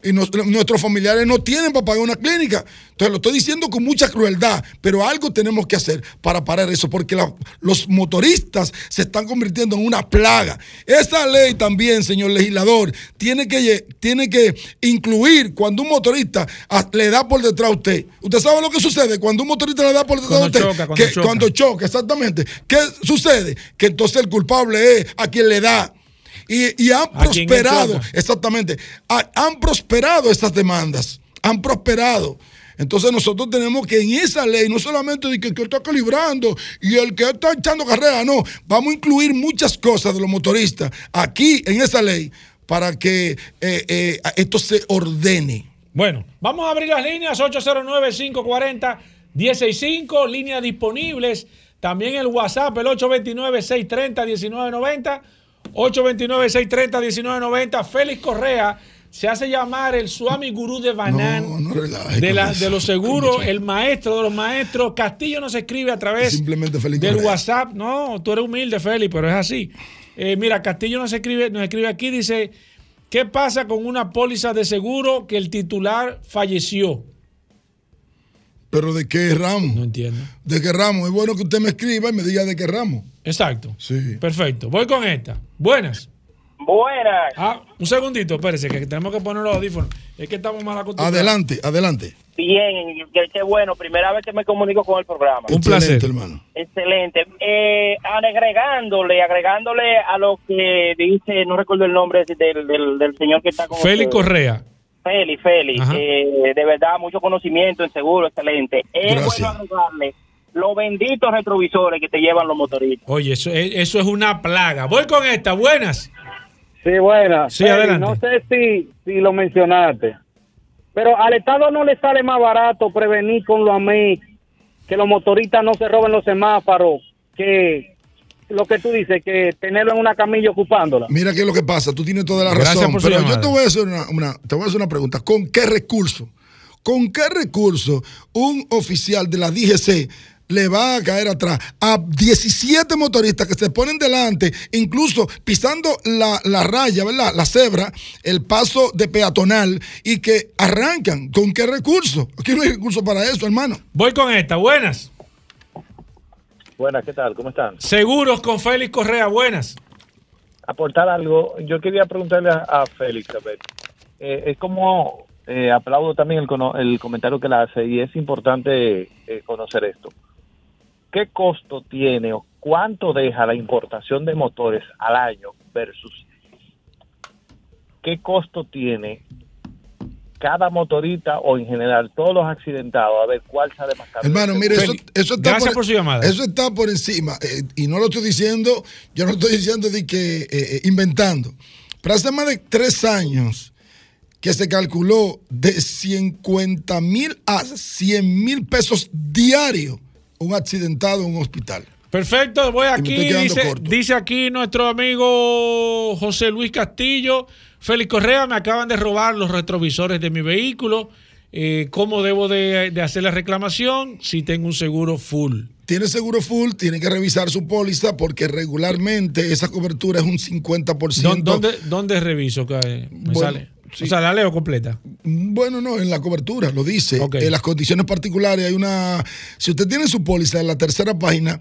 y nos- nuestros familiares no tienen para pagar una clínica. Entonces lo estoy diciendo con mucha crueldad, pero algo tenemos que hacer para parar eso, porque la- los motoristas se están convirtiendo en una plaga. Esa ley también, señor legislador, tiene que, tiene que incluir cuando un motorista ah, le da por detrás a usted. ¿Usted sabe lo que sucede cuando un motorista le da por detrás Cuando a usted? choca, cuando Que- choca. cuando choca, exactamente. ¿Qué sucede? Que entonces el culpable es a quien le da. Y, y han prosperado, exactamente, ha- han prosperado estas demandas, han prosperado. Entonces nosotros tenemos que en esa ley, no solamente de que el que está calibrando y el que está echando carrera, no, vamos a incluir muchas cosas de los motoristas aquí en esa ley para que eh, eh, esto se ordene. Bueno, vamos a abrir las líneas 809-540-165, líneas disponibles. También el WhatsApp, el 829-630-1990. 829-630-1990. Félix Correa se hace llamar el Swami Gurú de Banán. No, no relaje de, la- de los seguros, el maestro de los maestros. Castillo no se escribe a través Simplemente Félix del Correa. WhatsApp. No, tú eres humilde, Félix, pero es así. Eh, mira, Castillo nos escribe, nos escribe aquí, dice, ¿qué pasa con una póliza de seguro que el titular falleció? Pero ¿de qué ramo? No entiendo. ¿De qué ramo? Es bueno que usted me escriba y me diga de qué ramo. Exacto. Sí. Perfecto. Voy con esta. Buenas. Buenas. Ah, un segundito, espérese, que tenemos que poner los audífonos. Es que estamos mal acostumbrados. Adelante, adelante. Bien, qué, qué bueno. Primera vez que me comunico con el programa. Un placer. Excelente, hermano. Excelente. Eh, agregándole, agregándole a lo que dice, no recuerdo el nombre del, del, del señor que está con Félix. Correa. Félix, Félix. Ajá. Eh, de verdad, mucho conocimiento en seguro, excelente. Es Gracias. bueno agregarle los benditos retrovisores que te llevan los motoristas. Oye, eso, es- eso es una plaga. Voy con esta. Buenas. Sí, buenas. Sí, adelante. No sé si, si lo mencionaste, pero al Estado no le sale más barato prevenir con los AMEC que los motoristas no se roben los semáforos, que lo que tú dices, que tenerlo en una camilla ocupándola. Mira qué es lo que pasa, tú tienes toda la Gracias razón, por pero yo te voy a hacer una, una- te voy a hacer una pregunta, ¿con qué recurso? ¿Con qué recurso un oficial de la DGC le va a caer atrás a 17 motoristas que se ponen delante, incluso pisando la, la raya, ¿verdad? La cebra, el paso de peatonal y que arrancan. ¿Con qué recurso? Aquí no hay recurso para eso, hermano. Voy con esta, buenas. Buenas, ¿qué tal? ¿Cómo están? Seguros con Félix Correa, buenas. Aportar algo. Yo quería preguntarle a, a Félix, a ver. Eh, es como, eh, aplaudo también el, comentario que le hace y es importante eh, conocer esto. ¿Qué costo tiene o cuánto deja la importación de motores al año versus qué costo tiene cada motorista o en general todos los accidentados? A ver cuál sale más caro. Hermano, mire, eso, eso está gracias por su llamada. Eso está por encima. eh, y no lo estoy diciendo, yo no estoy diciendo de que eh, eh, inventando. Pero hace más de tres años que se calculó de 50 mil a 100 mil pesos diarios un accidentado en un hospital. Perfecto, voy aquí. Dice, corto. dice aquí nuestro amigo José Luis Castillo. Félix Correa, me acaban de robar los retrovisores de mi vehículo. Eh, ¿Cómo debo de, de hacer la reclamación? Si tengo un seguro full. Tiene seguro full, tiene que revisar su póliza porque regularmente esa cobertura es un 50%. ¿Dó- ¿Dónde, dónde reviso? que me Bueno, sale? sí. O sea, la leo completa. Bueno, no, en la cobertura, lo dice. Ok. En las condiciones particulares hay una... Si usted tiene su póliza en la tercera página,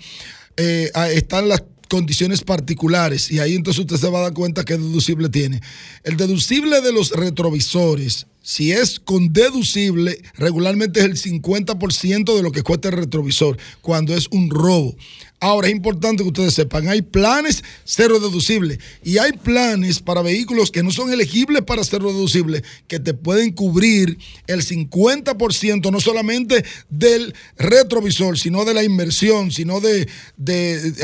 eh, ah, están las condiciones particulares y ahí entonces usted se va a dar cuenta qué deducible tiene. El deducible de los retrovisores, si es con deducible, regularmente es el 50% de lo que cuesta el retrovisor cuando es un robo. Ahora es importante que ustedes sepan, hay planes cero deducible y hay planes para vehículos que no son elegibles para cero deducible que te pueden cubrir el 50% no solamente del retrovisor, sino de la inversión, sino de, de-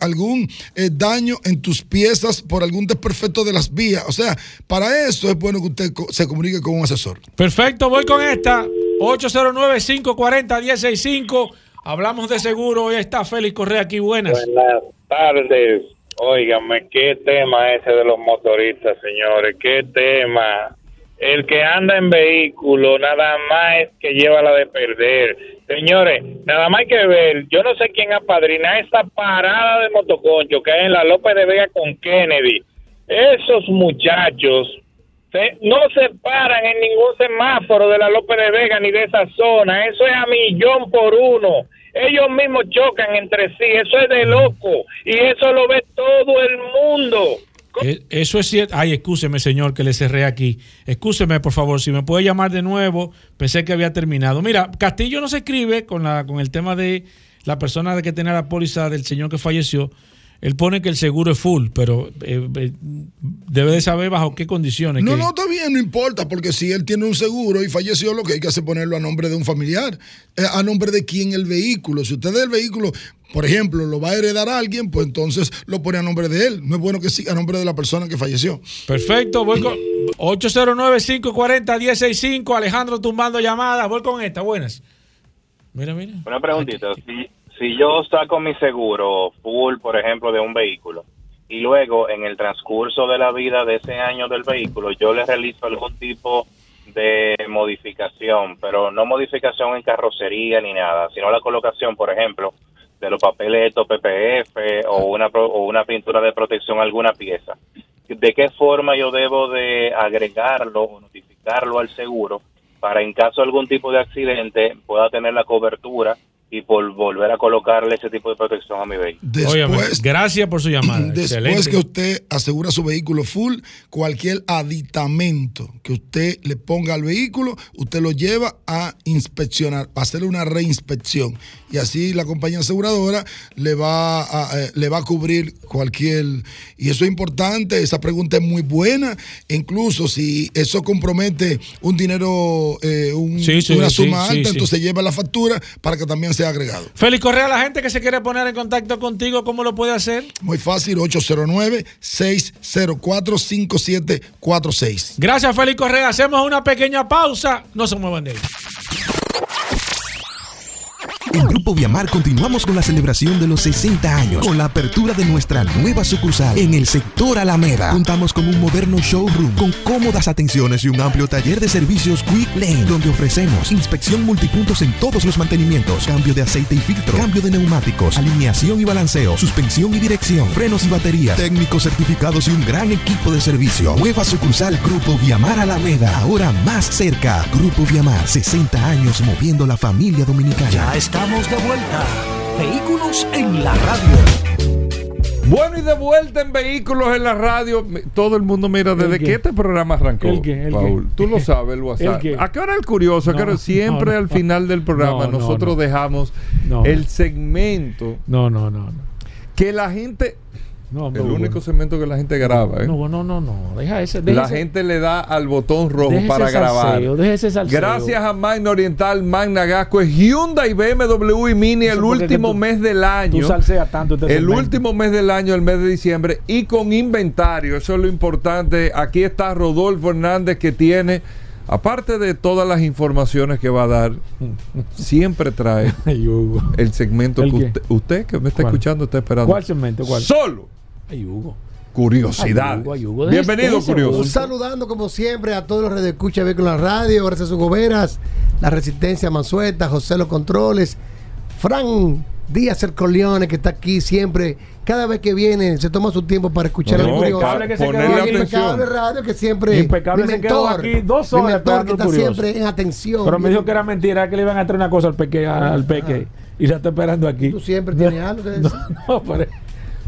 algún eh, daño en tus piezas por algún desperfecto de las vías. O sea, para eso es bueno que usted se comunique con un asesor. Perfecto, voy con esta. 809-540-165. Hablamos de seguro. Hoy está Félix Correa aquí. Buenas. Buenas tardes. Óigame, qué tema ese de los motoristas, señores. Qué tema. El que anda en vehículo nada más es que lleva la de perder. Señores, nada más hay que ver. Yo no sé quién apadrina esa parada de motoconcho que hay en la López de Vega con Kennedy. Esos muchachos se- no se paran en ningún semáforo de la López de Vega ni de esa zona. Eso es a millón por uno. Ellos mismos chocan entre sí. Eso es de loco. Y eso lo ve todo el mundo. Eh, Eso es cierto. Ay, excúseme, señor, que le cerré aquí. Excúseme, por favor, si me puede llamar de nuevo. Pensé que había terminado. Mira, Castillo no se escribe con, la, con el tema de la persona que tenía la póliza del señor que falleció. Él pone que el seguro es full, pero eh, eh, debe de saber bajo qué condiciones. No, que- no, está bien, no importa, porque si él tiene un seguro y falleció, lo que hay que hacer es ponerlo a nombre de un familiar, eh, a nombre de quién el vehículo. Si usted el vehículo, por ejemplo, lo va a heredar a alguien, pues entonces lo pone a nombre de él. No es bueno que siga a nombre de la persona que falleció. Perfecto, voy con 809-540-165. Alejandro tumbando llamadas. Voy con esta, buenas. Mira, mira. Una preguntita, si, si yo saco mi seguro full, por ejemplo, de un vehículo, y luego en el transcurso de la vida de ese año del vehículo, yo le realizo algún tipo de modificación, pero no modificación en carrocería ni nada, sino la colocación, por ejemplo, de los papeles PPF o una, o una pintura de protección a alguna pieza. ¿De qué forma yo debo de agregarlo o notificarlo al seguro para en caso de algún tipo de accidente pueda tener la cobertura y por volver a colocarle ese tipo de protección a mi vehículo? Óyame, gracias por su llamada. Después Excelente. que usted asegura su vehículo full, cualquier aditamento que usted le ponga al vehículo, usted lo lleva a inspeccionar, a hacerle una reinspección. Y así la compañía aseguradora le va a, eh, le va a cubrir cualquier... Y eso es importante, esa pregunta es muy buena. Incluso si eso compromete un dinero, eh, un- Sí, sí, una sí, suma sí, alta, sí. entonces lleva la factura para que también sea agregado. Félix Correa, la gente que se quiere poner en contacto contigo, ¿cómo lo puede hacer? Muy fácil, 809-604-5746. Gracias, Félix Correa. Hacemos una pequeña pausa. No se muevan de ahí. En Grupo Viamar continuamos con la celebración de los 60 años, con la apertura de nuestra nueva sucursal en el sector Alameda. Contamos con un moderno showroom con cómodas atenciones y un amplio taller de servicios Quick Lane, donde ofrecemos inspección multipuntos en todos los mantenimientos, cambio de aceite y filtro, cambio de neumáticos, alineación y balanceo, suspensión y dirección, frenos y baterías, técnicos certificados y un gran equipo de servicio. Nueva sucursal Grupo Viamar Alameda, ahora más cerca. Grupo Viamar, 60 años moviendo la familia dominicana. Ya estamos de vuelta. Vehículos en la radio. Bueno, y de vuelta en vehículos en la radio. Todo el mundo mira desde qué? que este programa arrancó. ¿El qué? ¿El Paul. qué? Tú lo sabes, el WhatsApp. ¿El qué? ¿A qué hora el curioso? ¿A qué No? Siempre no, al final del programa No, no, nosotros no. dejamos No. el segmento No, no, no. no. que la gente. No, el único segmento que la gente graba. ¿eh? No, no, no, no. Deja ese. la deja ese- gente le da al botón rojo para grabar. salseo, deje ese. Gracias a Magna Oriental, Magna Gasco, Hyundai, BMW y Mini el último tú- mes del año. Tanto este el segmento. último mes del año, el mes de diciembre, y con inventario. Eso es lo importante. Aquí está Rodolfo Hernández que tiene, aparte de todas las informaciones que va a dar, siempre trae *laughs* el segmento ¿El que usted, usted que me está ¿Cuál? escuchando está esperando. ¿Cuál segmento? ¿Cuál? Solo Ay, Hugo. curiosidades. Ay, Hugo, ay, Hugo, deje- Bienvenido, curioso. Saludando como siempre a todos los redes escucha ve con la radio, gracias a sus goberas, la resistencia Mansueta, José Los Controles, Fran Díaz Cercoleone que está aquí siempre, cada vez que viene se toma su tiempo para escuchar No, el curioso. impecable que se ponerle el impecable atención. radio que siempre Impecable mi se quedó mentor, aquí dos mi horas mentor esperando que está el curioso. siempre en atención. Pero me dijo que era mentira, que le iban a traer una cosa al peque, al peque. Y la está esperando aquí. Tú siempre tienes algo que decir. No, pero-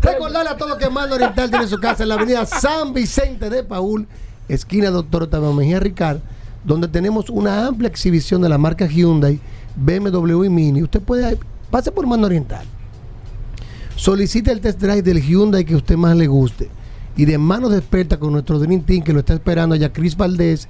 Recordarle a todos que Mando Oriental tiene su casa en la avenida San Vicente de Paul, esquina Doctor Octavio Mejía Ricard, donde tenemos una amplia exhibición de la marca Hyundai, BMW y Mini. Usted puede, pase por Mando Oriental. Solicite el test drive del Hyundai que usted más le guste. Y de manos de experta con nuestro Dream Team que lo está esperando allá, Cris Valdés,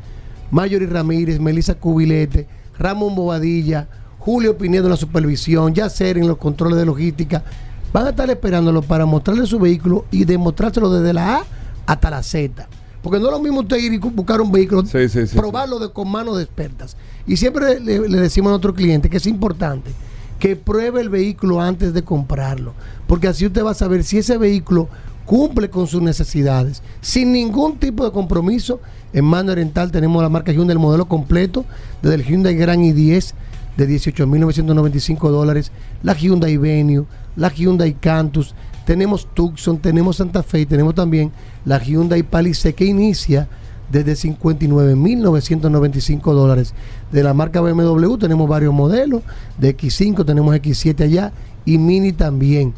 Mayori Ramírez, Melissa Cubilete, Ramón Bobadilla, Julio Pinedo en la supervisión, Yacer en los controles de logística. Van a estar esperándolo para mostrarle su vehículo y demostrárselo desde la A hasta la Z. Porque no es lo mismo usted ir y buscar un vehículo, Sí, sí, sí, probarlo de, con manos de expertas. Y siempre le, le decimos a nuestro cliente que es importante que pruebe el vehículo antes de comprarlo. Porque así usted va a saber si ese vehículo cumple con sus necesidades. Sin ningún tipo de compromiso, en Mano Oriental tenemos la marca Hyundai, el modelo completo, desde el Hyundai Grand i10 de 18.995 dólares, la Hyundai Venue, la Hyundai Cantus, tenemos Tucson, tenemos Santa Fe y tenemos también la Hyundai Palisade que inicia desde 59.995 dólares. De la marca BMW tenemos varios modelos, de X5 tenemos X7 allá y Mini también.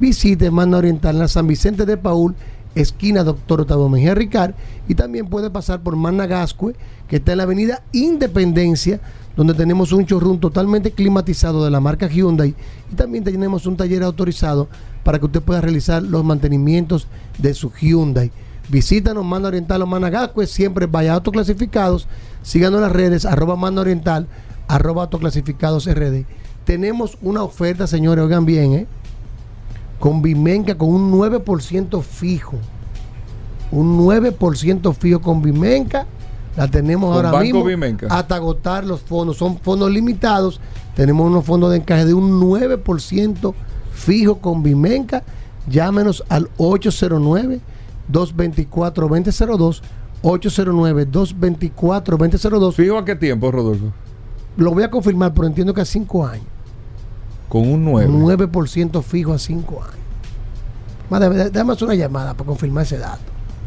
Visite Manda Oriental en la San Vicente de Paul, esquina Doctor Octavio Mejía Ricard, y también puede pasar por Managascue, que está en la avenida Independencia, donde tenemos un showroom totalmente climatizado de la marca Hyundai y también tenemos un taller autorizado para que usted pueda realizar los mantenimientos de su Hyundai. Visítanos, Manda Oriental o Managascue, siempre vaya autoclasificados. Síganos en las redes, arroba Manda Oriental, arroba autoclasificados RD. Tenemos una oferta, señores, oigan bien, ¿eh? Con Vimenca con un 9% fijo. Un 9% fijo con Vimenca. La tenemos ahora Banco mismo Vimenca. hasta agotar los fondos. Son fondos limitados. Tenemos unos fondos de encaje de un 9% fijo con Vimenca. Llámenos al 809-224-2002. 809-224-2002. ¿Fijo a qué tiempo, Rodolfo? Lo voy a confirmar, pero entiendo que a 5 años. Con un 9. Un 9% fijo a 5 años. Más, dame- Dame hacer una llamada para confirmar ese dato.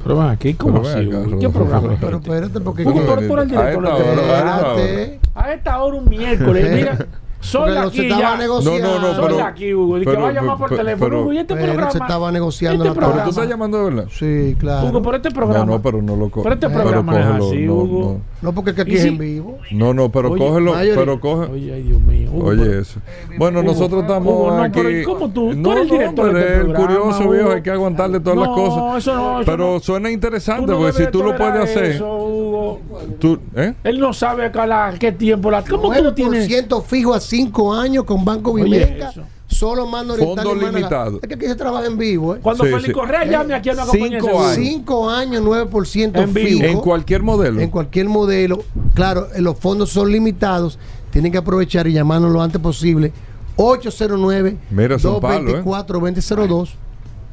Pero ven aquí, ¿cómo Pero así? ¿Qué programa Pero este? espérate, porque. Por, por el A director. esta le tengo- hora, a esta hora. Espérate. A esta hora un miércoles, mira, *laughs* soy aquí se estaba ya. negociando. No, no, no, soy pero- aquí, Hugo. Y que pero- va a llamar por pero- teléfono. pero- Hugo, y este Pero programa. se estaba negociando este la Pero tú estás llamando de verdad. Sí, claro. Hugo, por este No, programa. no, pero no lo cojo. Pero este programa no es así, Hugo. No, porque es que aquí ¿Y es si- en vivo. No, no, pero Oye, cógelo, pero coge. Oye, ay, Dios mío. Hugo, Oye, pero- eso. Bueno, Hugo, nosotros estamos Hugo, no, aquí. pero ¿y cómo tú? Tú No, eres el no, director de pero este el programa, curioso, viejo, hay que aguantarle todas No, las cosas. eso no, eso pero no. suena interesante, Tú no porque si tú lo puedes hacer. eso, Hugo. Tú, ¿eh? Él no sabe acá la, qué tiempo la. ¿Cómo tú 9% tienes? fijo a 5 años con Banco Vimenca. Solo mando oriental. Fondo y limitado. Es que aquí se trabaja en vivo, ¿eh? Cuando Sí, Félix sí. Correa llame aquí a una Cinco compañía seguro. años. 5 años, 9% En vivo. fijo. En cualquier modelo. En cualquier modelo. Claro, eh, los fondos son limitados. Tienen que aprovechar y llamarnos lo antes posible. 809 Mira, es un palo, ¿eh? 224 2002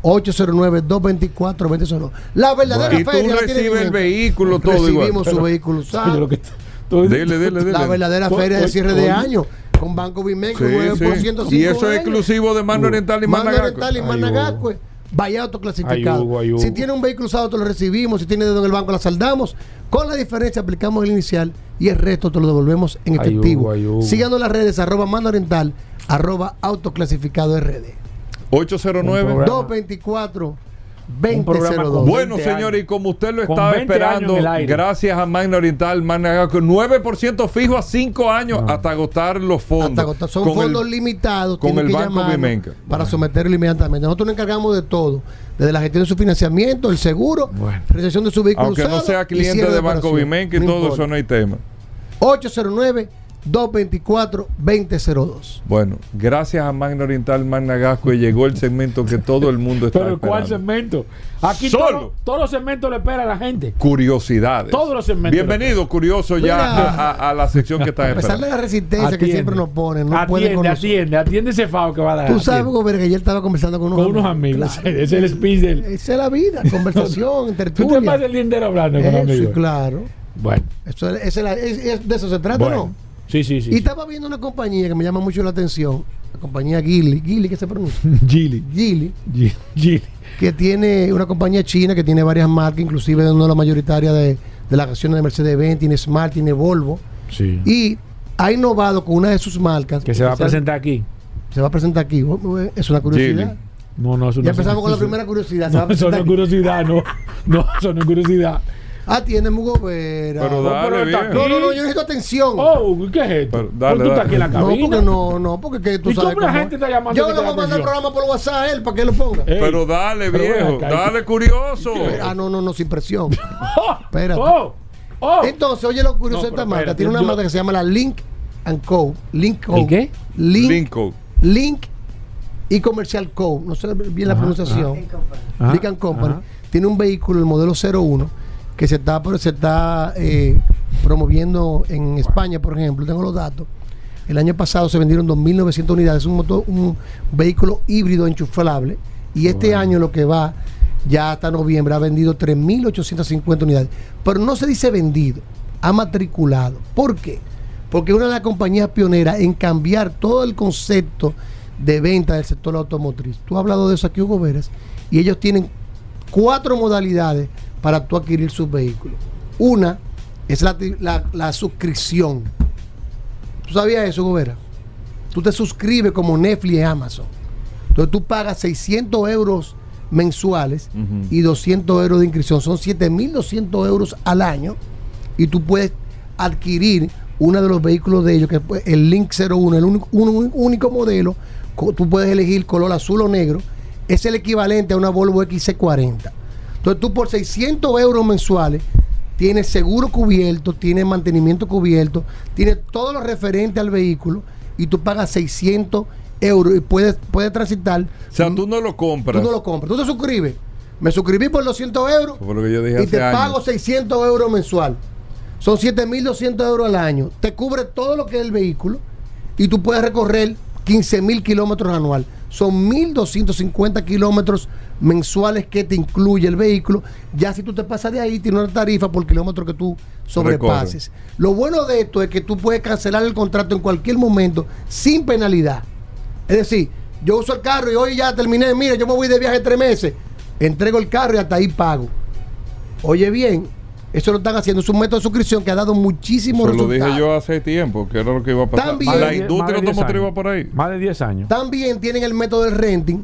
809 224 2002 La verdadera Y tú feria la tiene recibes el vehículo todo Recibimos igual. su Pero- vehículo usado. Dile, dile, dile. La verdadera Oye, feria de oye, cierre de oye. año con Banco Bimenco Sí, 9% sí. Y eso es exclusivo de Mano Oriental y Mano. Oriental y Managacue. Vaya autoclasificado. Ay, Hugo, ay, Hugo. Si tiene un vehículo usado, te lo recibimos. Si tiene dedo en el banco, la saldamos. Con la diferencia, aplicamos el inicial y el resto te lo devolvemos en efectivo. Ay, Hugo. Síganos en las redes, arroba Mano Oriental, arroba autoclasificado RD. 809 224 Un programa 2002. Bueno, 20 señores, y como usted lo estaba 20 esperando, gracias a Magna Oriental, Magna Agacue, 9% fijo a 5 años hasta agotar los fondos. Hasta agotar. Son Con el- fondos limitados. con el que Banco Bimenca. Para someterlo inmediatamente. Nosotros nos encargamos de todo. Desde la gestión de su financiamiento, el seguro, recepción de su vehículo Aunque no sea cliente de Banco. Bimenca y No todo importa. eso no hay tema. 809-224-2002. Bueno, gracias a Magna Oriental, Magna Agacue, llegó el segmento que todo el mundo está Pero ¿cuál esperando. segmento? Aquí Solo. todo- todos los segmentos le espera a la gente. Curiosidades. Todos los segmentos. Bienvenido, curioso, ya Mira. a, a- a la sección que están A pesar de esperando. la resistencia que siempre nos ponen, no atiende, atiende, atiende ese fao que va a dar. Tú sabes, que ayer estaba conversando con unos, con unos amigos. Claro. Ese es el speech del. Esa es la vida, conversación, Tú te tertulia. pasas el día entero hablando con Eso, amigos. claro. Bueno, Eso es, esa es la- es- es- de eso se trata, bueno. ¿no? Sí, sí, sí. y estaba viendo una compañía que me llama mucho la atención, la compañía Gili, Gili, ¿qué se pronuncia? *laughs* Gili. Gili, Gi- Gili. que tiene una compañía china que tiene varias marcas, inclusive es una de las mayoritarias de, de las acciones de Mercedes-Benz, tiene Smart, tiene Volvo, Sí. y ha innovado con una de sus marcas. que se va a presentar aquí. Se va a presentar aquí, es una curiosidad. Gili. No, no, eso Ya no empezamos con la *laughs* primera curiosidad. *laughs* No, eso no es curiosidad, no. No, eso no es curiosidad. Atiende Mugo Vera. Pero No, dale bien. No, no, no, yo necesito atención. Oh, ¿qué es esto? Pero dale, ¿Por qué tú estás aquí en la No, cabina? porque no, no, porque que tú ¿Y sabes cómo la gente es. está llamando Yo le voy a mandar el programa por WhatsApp a él para que lo ponga. Ey, Pero dale, pero viejo, acá, dale, curioso. Ah, no, no, no, sin presión. *laughs* Oh, Espérate. oh, oh. Entonces, oye, lo curioso No, de esta marca. Tiene una yo- marca que se llama la Link and Co. Link Co. ¿El qué? Link, Lincoln. Link y Commercial Co. No sé bien la pronunciación. Link and Company. Tiene un vehículo, el modelo 01, que se está, se está eh, promoviendo en España, por ejemplo. Tengo los datos. El año pasado se vendieron 2.900 unidades. Es un, motor, un vehículo híbrido enchuflable. Y este año lo que va, ya hasta noviembre, ha vendido 3.850 unidades. Pero no se dice vendido, ha matriculado. ¿Por qué? Porque es una de las compañías pioneras en cambiar todo el concepto de venta del sector automotriz. Tú has hablado de eso aquí, Hugo Veras, y ellos tienen cuatro modalidades para tú adquirir sus vehículos. Una es la, la- la suscripción. ¿Tú sabías eso, Hugo Veras? Tú te suscribes como Netflix y Amazon. Entonces tú pagas 600 euros mensuales y 200 euros de inscripción. Son 7.200 euros al año y tú puedes adquirir uno de los vehículos de ellos, que es pues, el Link 01, el único, un- único modelo. Tú puedes elegir color azul o negro. Es el equivalente a una Volvo XC40. Entonces tú por 600 euros mensuales tienes seguro cubierto, tienes mantenimiento cubierto, tienes todo lo referente al vehículo y tú pagas 600 euros y puedes, puedes transitar. O sea, tú no lo compras. Tú no lo compras. Tú te suscribes. Me suscribí por 200 euros Fue lo que yo dije y hace te años. pago 600 euros mensual. Son 7.200 euros al año. Te cubre todo lo que es el vehículo y tú puedes recorrer 15.000 kilómetros anual. Son 1.250 kilómetros mensuales que te incluye el vehículo. Ya si tú te pasas de ahí, tiene una tarifa por kilómetro que tú sobrepases. Lo bueno de esto es que tú puedes cancelar el contrato en cualquier momento sin penalidad. Es decir, yo uso el carro y hoy ya terminé, mira, yo me voy de viaje tres meses, entrego el carro y hasta ahí pago. Oye bien, eso lo están haciendo, es un método de suscripción que ha dado muchísimos Se lo dije yo hace tiempo, que era lo que iba a pasar. También- la Más de- industria más de 10 automotriz va por ahí. Más de 10 años. También tienen el método del renting,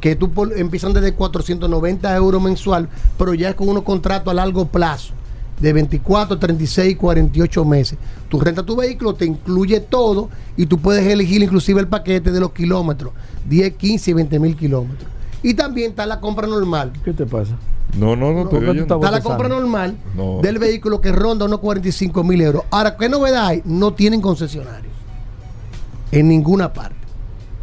que tú por- empiezan desde 490 euros mensual, pero ya es con unos contratos a largo plazo, de 24, 36, 48 meses. Tú rentas tu vehículo, te incluye todo y tú puedes elegir inclusive el paquete de los kilómetros, 10, 15 y 20 mil kilómetros. Y también está la compra normal. ¿Qué te pasa? No, no, no, ¿por qué estoy tú oyendo. estás Está la compra normal No. del vehículo que ronda unos 45 mil euros. Ahora, ¿qué novedad hay? No tienen concesionario. En ninguna parte.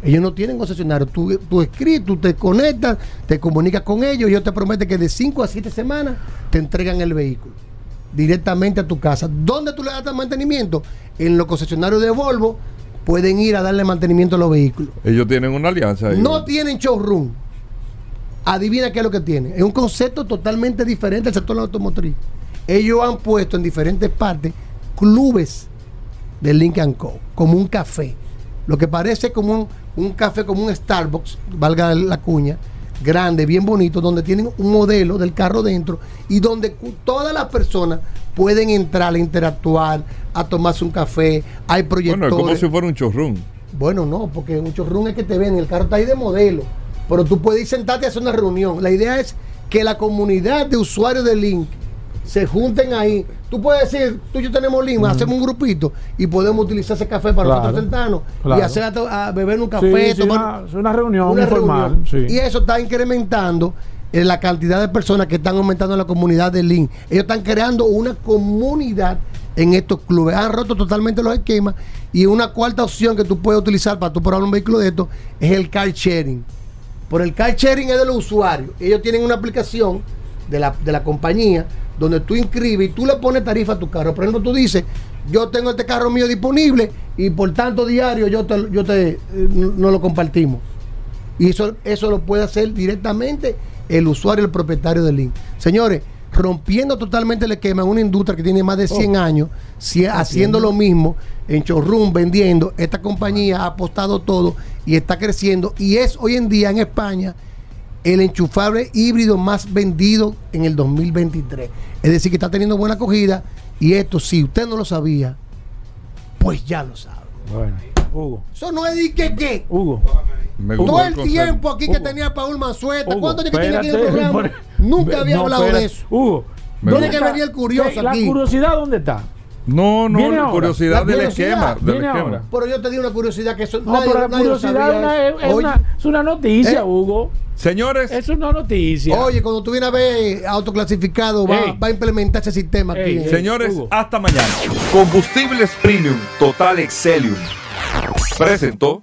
Ellos no tienen concesionario. Tú, tú escribes, tú te conectas, te comunicas con ellos y ellos te prometen que de 5 a 7 semanas te entregan el vehículo directamente a tu casa. ¿Dónde tú le das mantenimiento? En los concesionarios de Volvo, pueden ir a darle mantenimiento a los vehículos. Ellos tienen una alianza ahí. No tienen showroom. Adivina qué es lo que tienen. Es un concepto totalmente diferente del sector automotriz. Ellos han puesto en diferentes partes clubes de Lincoln Co. Como un café. Lo que parece como un, un café, como un Starbucks, valga la cuña, grande, bien bonito, donde tienen un modelo del carro dentro y donde todas las personas pueden entrar a interactuar, a tomarse un café. Hay Bueno, proyectores. es como si fuera un showroom. Bueno, no, porque un showroom es que te ven, el carro está ahí de modelo. Pero tú puedes ir sentarte a hacer una reunión. La idea es que la comunidad de usuarios de Link se junten ahí. Tú puedes decir, tú y yo tenemos Link, hacemos un grupito y podemos utilizar ese café para Claro, nosotros sentarnos claro. y hacer a, a beber un café. Sí, sí, tomar- una, es una reunión una informal. reunión. sí. Y eso está incrementando eh, la cantidad de personas que están aumentando en la comunidad de Link. Ellos están creando una comunidad en estos clubes. Han roto totalmente los esquemas. Y una cuarta opción que tú puedes utilizar para tú probar un vehículo de estos es el car sharing. Por el car sharing es de los usuarios. Ellos tienen una aplicación de la, de la compañía donde tú inscribes y tú le pones tarifa a tu carro. Por ejemplo, tú dices, yo tengo este carro mío disponible y por tanto diario yo te, yo te eh, no lo compartimos. Y eso, eso lo puede hacer directamente el usuario, el propietario del link. Señores, rompiendo totalmente el esquema en una industria que tiene más de 100 años, si- haciendo lo mismo en showroom, vendiendo, esta compañía ha apostado todo y está creciendo y es hoy en día en España el enchufable híbrido más vendido en el 2023. Es decir, que está teniendo buena acogida y esto, si usted no lo sabía, pues ya lo sabe. Bueno, Hugo. Eso no es de que qué. Hugo. Me Todo el tiempo aquí que tenía Paul Manzueta, Hugo, ¿cuántos años que tiene aquí en el programa? *laughs* Nunca había No, hablado espérate. de eso. Hugo. Me ¿Dónde gusta. que venía el curioso ¿Qué- ¿La aquí? curiosidad dónde está? No, no, Viene la ahora. curiosidad La del curiosidad. esquema. Del. Pero yo te di una curiosidad que eso No, nadie, pero la nadie curiosidad es una, eso. es, Oye, una, es una noticia, ¿Eh? Hugo. Señores, Es una noticia. Oye, cuando tú vienes a ver autoclasificado, va, va a implementar ese sistema aquí. Ey, ¿eh? señores, Hugo. hasta mañana. Combustibles Premium Total Excelium. Presentó.